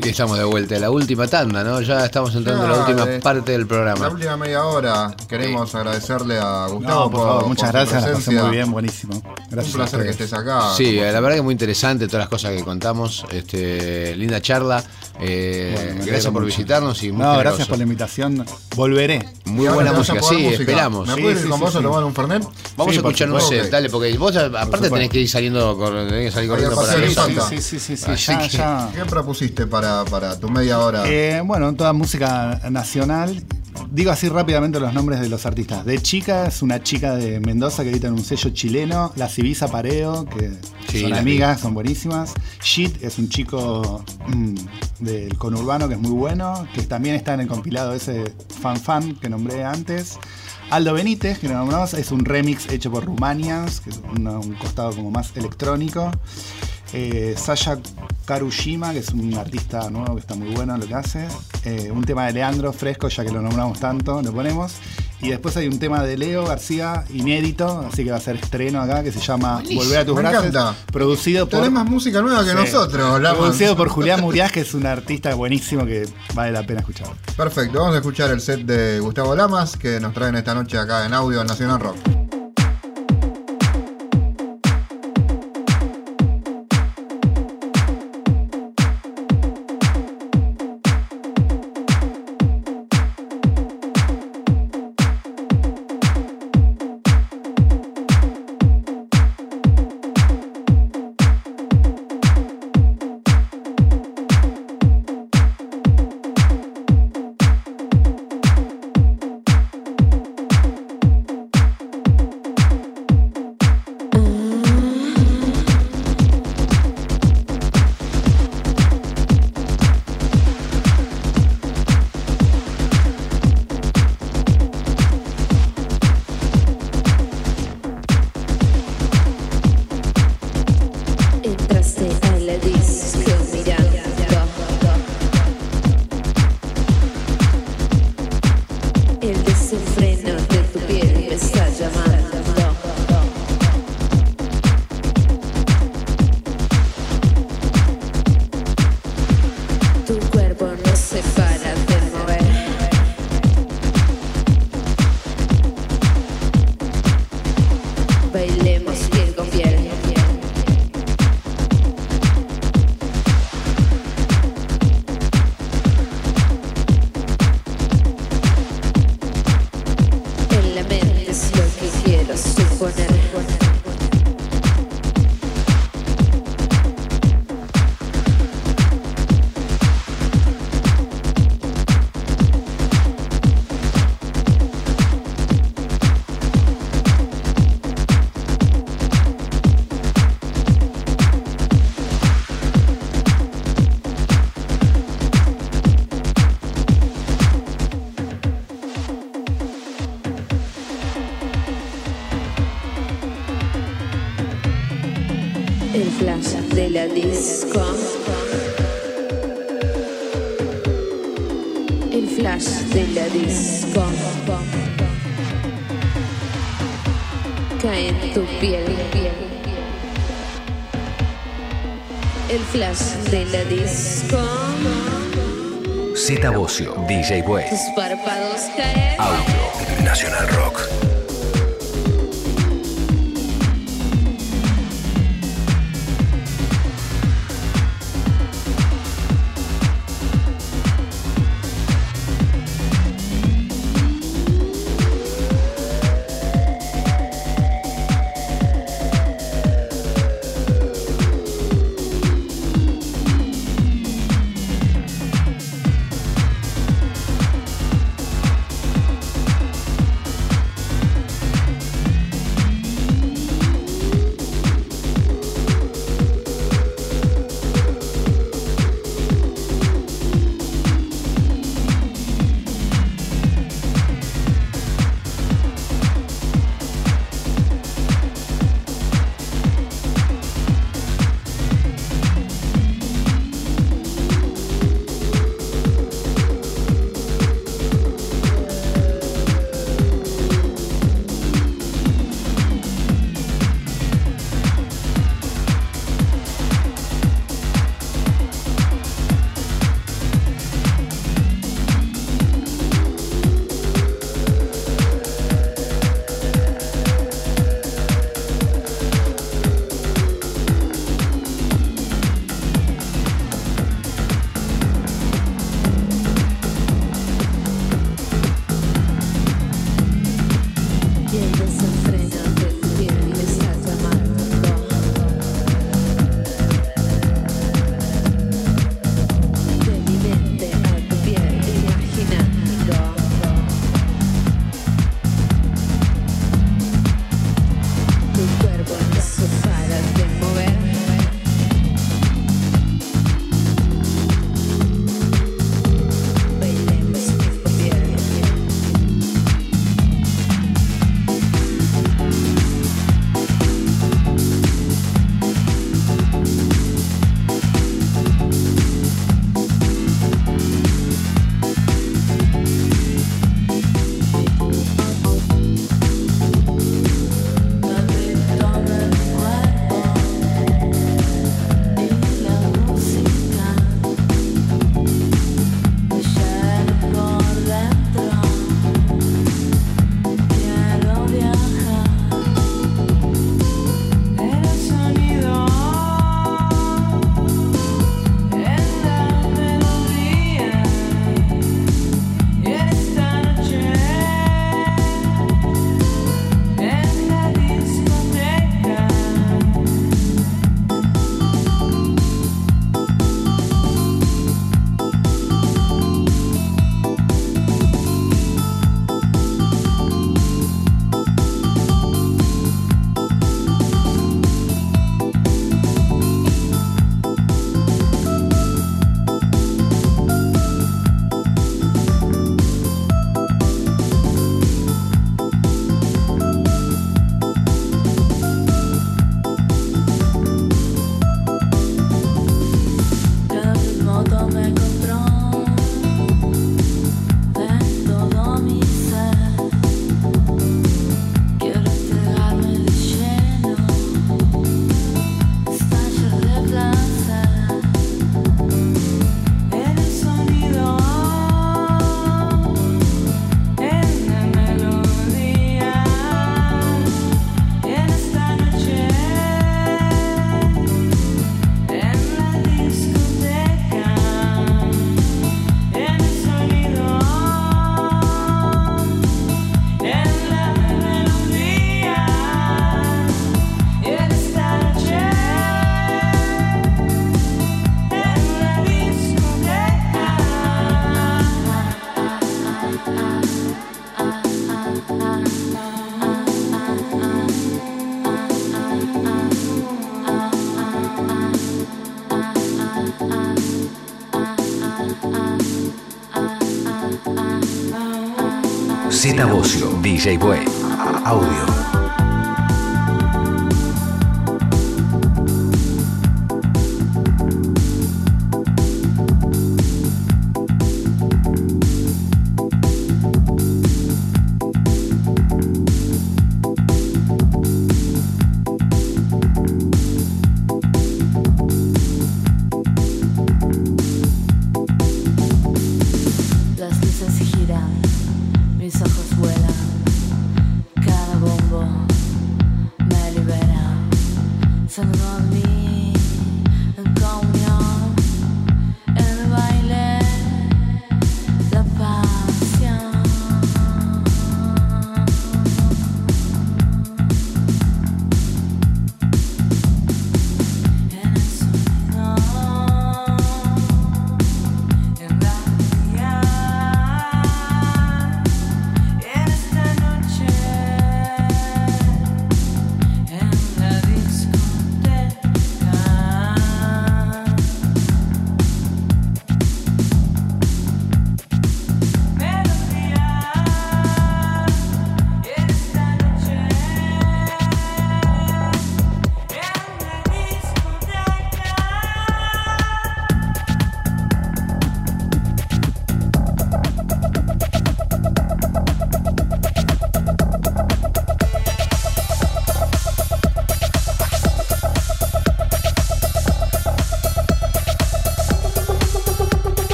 [SPEAKER 1] Y
[SPEAKER 2] estamos de vuelta, la última tanda, ¿no? Ya estamos entrando en la última
[SPEAKER 3] de-
[SPEAKER 2] parte del
[SPEAKER 3] La
[SPEAKER 2] programa.
[SPEAKER 3] última media hora queremos agradecerle a Gustavo
[SPEAKER 5] No, por favor, muchas
[SPEAKER 3] su
[SPEAKER 5] gracias, la pasé
[SPEAKER 3] presencia.
[SPEAKER 5] muy bien, buenísimo. Gracias
[SPEAKER 3] Un
[SPEAKER 5] a
[SPEAKER 3] placer que
[SPEAKER 5] ustedes.
[SPEAKER 3] estés acá.
[SPEAKER 2] Sí, eh, la verdad que muy interesante todas las cosas que contamos. Este, linda charla. Eh,
[SPEAKER 5] Bueno,
[SPEAKER 2] gracias por
[SPEAKER 5] mucho.
[SPEAKER 2] visitarnos y muy
[SPEAKER 5] No,
[SPEAKER 2] generoso.
[SPEAKER 5] gracias por la invitación. Volveré.
[SPEAKER 2] Muy
[SPEAKER 3] Y
[SPEAKER 2] buena música, sí,
[SPEAKER 3] música.
[SPEAKER 2] esperamos.
[SPEAKER 3] ¿Me
[SPEAKER 5] Sí,
[SPEAKER 3] puedo ir
[SPEAKER 5] sí,
[SPEAKER 3] con
[SPEAKER 5] sí,
[SPEAKER 3] vos a
[SPEAKER 5] sí.
[SPEAKER 3] tomar un Fernet?
[SPEAKER 2] Vamos
[SPEAKER 5] Sí,
[SPEAKER 2] a escuchar un set, dale, porque vos aparte tenés que ir saliendo, tenés que salir corriendo para.
[SPEAKER 3] Santa.
[SPEAKER 5] Sí, sí, sí, sí,
[SPEAKER 2] Así
[SPEAKER 5] ya,
[SPEAKER 2] que-
[SPEAKER 5] ya.
[SPEAKER 3] ¿Qué propusiste para, para tu media hora?
[SPEAKER 5] Eh, bueno, toda música nacional. Digo así rápidamente los nombres de los artistas. De Chica es una chica de Mendoza que edita en un sello chileno. La Civisa Pareo, que
[SPEAKER 2] Sí,
[SPEAKER 5] son amigas, son buenísimas. Shit es un chico mm, del conurbano que es muy bueno, que también está en el compilado ese Fan Fan que nombré antes. Aldo Benítez, que nombramos, es un remix hecho por Rumanians, que es un costado como más electrónico. Eh, Sasha Karushima, que es un artista nuevo que está muy bueno en lo que hace. Eh, un tema de Leandro, fresco, ya que lo nombramos tanto, lo ponemos. Y después hay un tema de Leo García, inédito, así que va a ser estreno acá, que se llama Volver a tus
[SPEAKER 3] Me
[SPEAKER 5] brazos.
[SPEAKER 3] encanta.
[SPEAKER 5] Producido por.
[SPEAKER 3] Tenés más música nueva que
[SPEAKER 5] Sí.
[SPEAKER 3] nosotros.
[SPEAKER 5] Producido por Julián Muriás, que es un artista buenísimo que vale la pena escuchar.
[SPEAKER 3] Perfecto, vamos a escuchar el set de Gustavo Lamas que nos traen esta noche acá en audio en Nacional Rock.
[SPEAKER 6] la disco. El flash de la disco. Cae en tu piel. El flash de la disco.
[SPEAKER 1] Z Bocio, DJ Way.
[SPEAKER 6] Tus párpados caen.
[SPEAKER 1] Audio Nacional Rock. Natabocio, DJ Boy, Audio.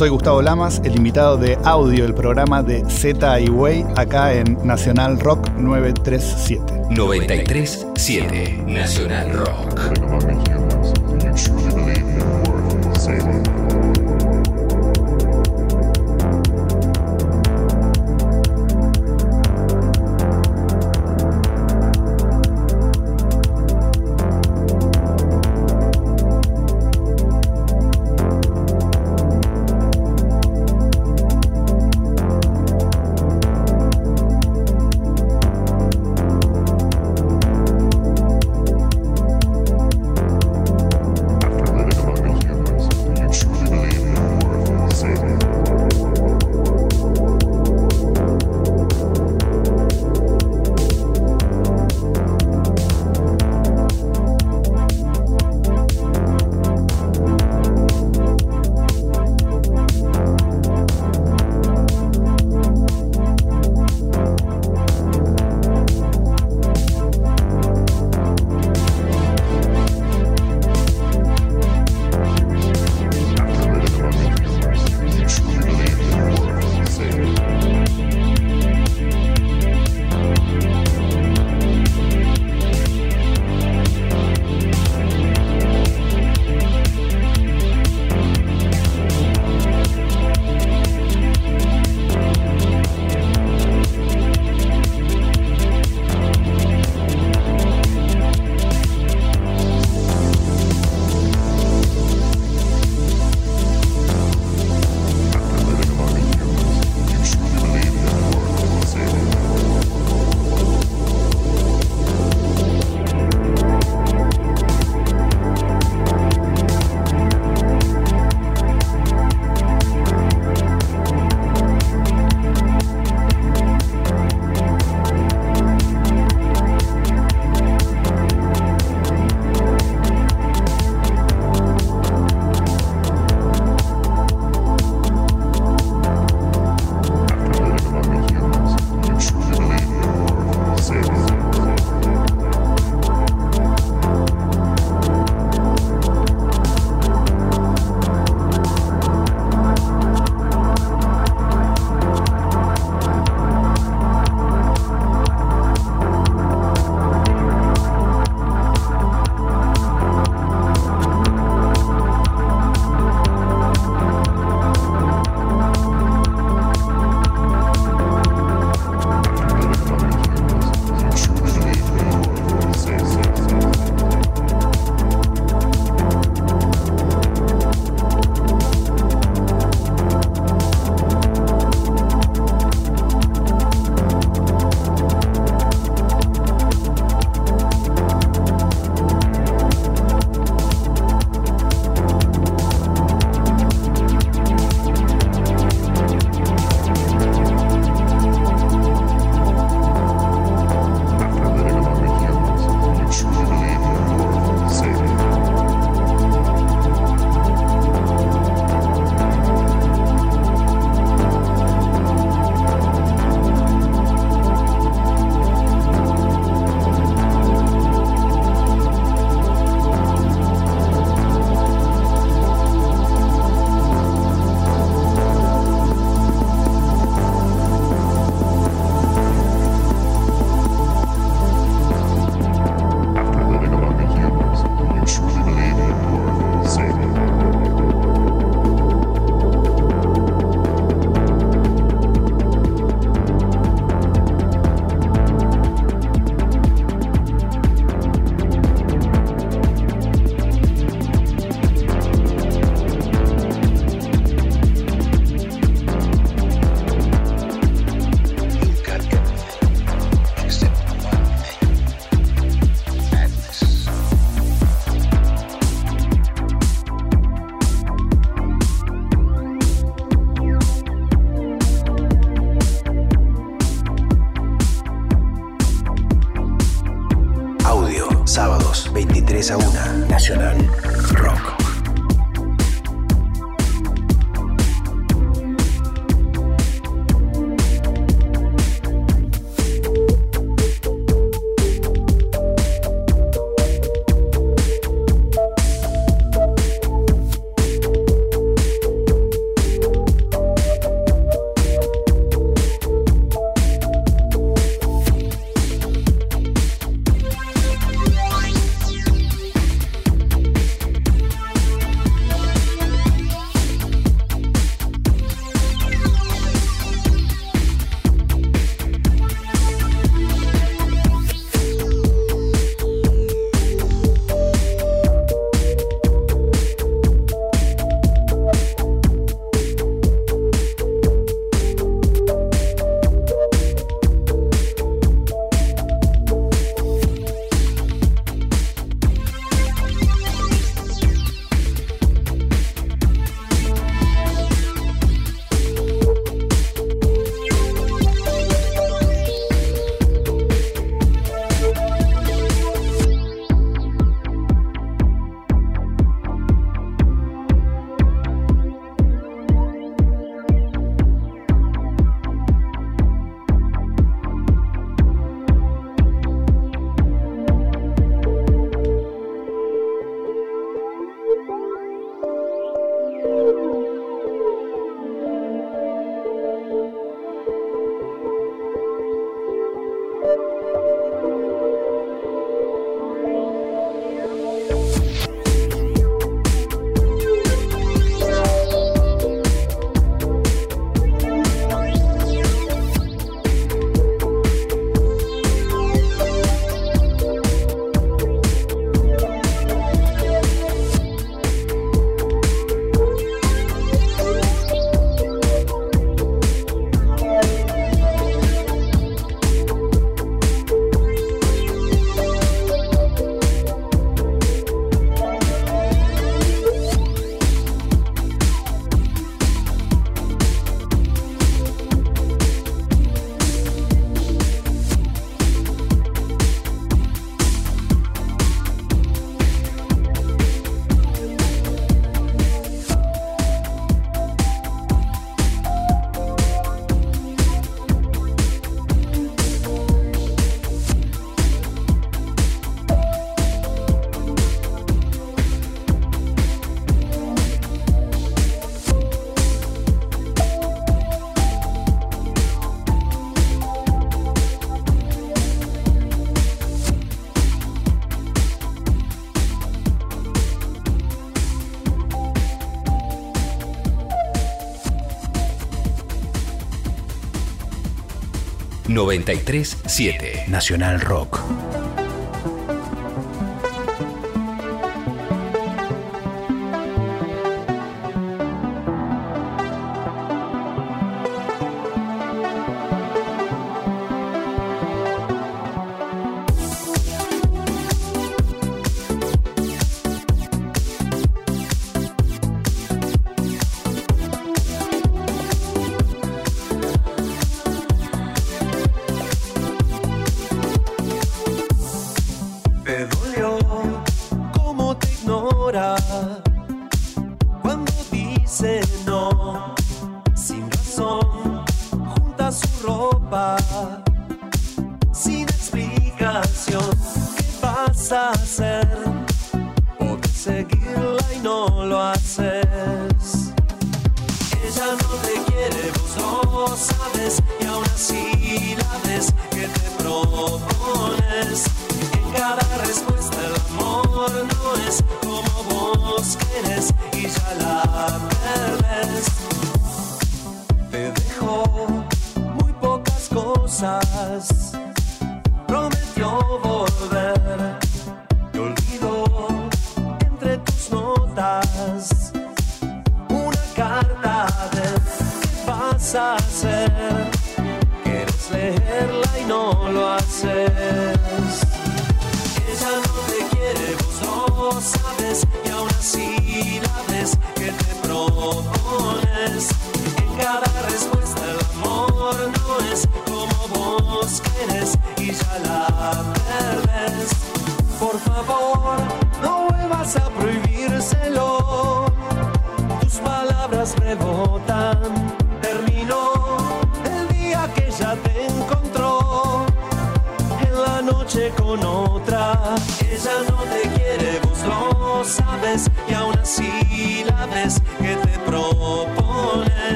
[SPEAKER 5] Soy Gustavo Lamas, el invitado de audio del programa de Z y Way acá en Nacional Rock 937.
[SPEAKER 7] 937 Nacional Rock.
[SPEAKER 8] 937 Nacional Rock.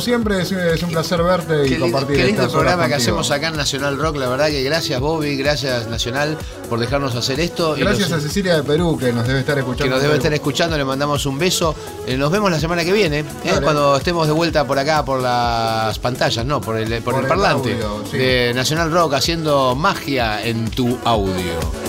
[SPEAKER 3] siempre, es, un placer verte y compartir.
[SPEAKER 2] Lindo el programa que hacemos acá en Nacional Rock, la verdad que gracias Bobby, gracias Nacional por dejarnos hacer esto.
[SPEAKER 3] Gracias a Cecilia de Perú que nos debe estar escuchando.
[SPEAKER 2] Que nos debe estar escuchando, le mandamos un beso. Eh, nos vemos la semana que viene, ¿eh? cuando estemos de vuelta por acá, por las pantallas, no, por el, por, el parlante de Nacional Rock haciendo magia en tu
[SPEAKER 8] audio.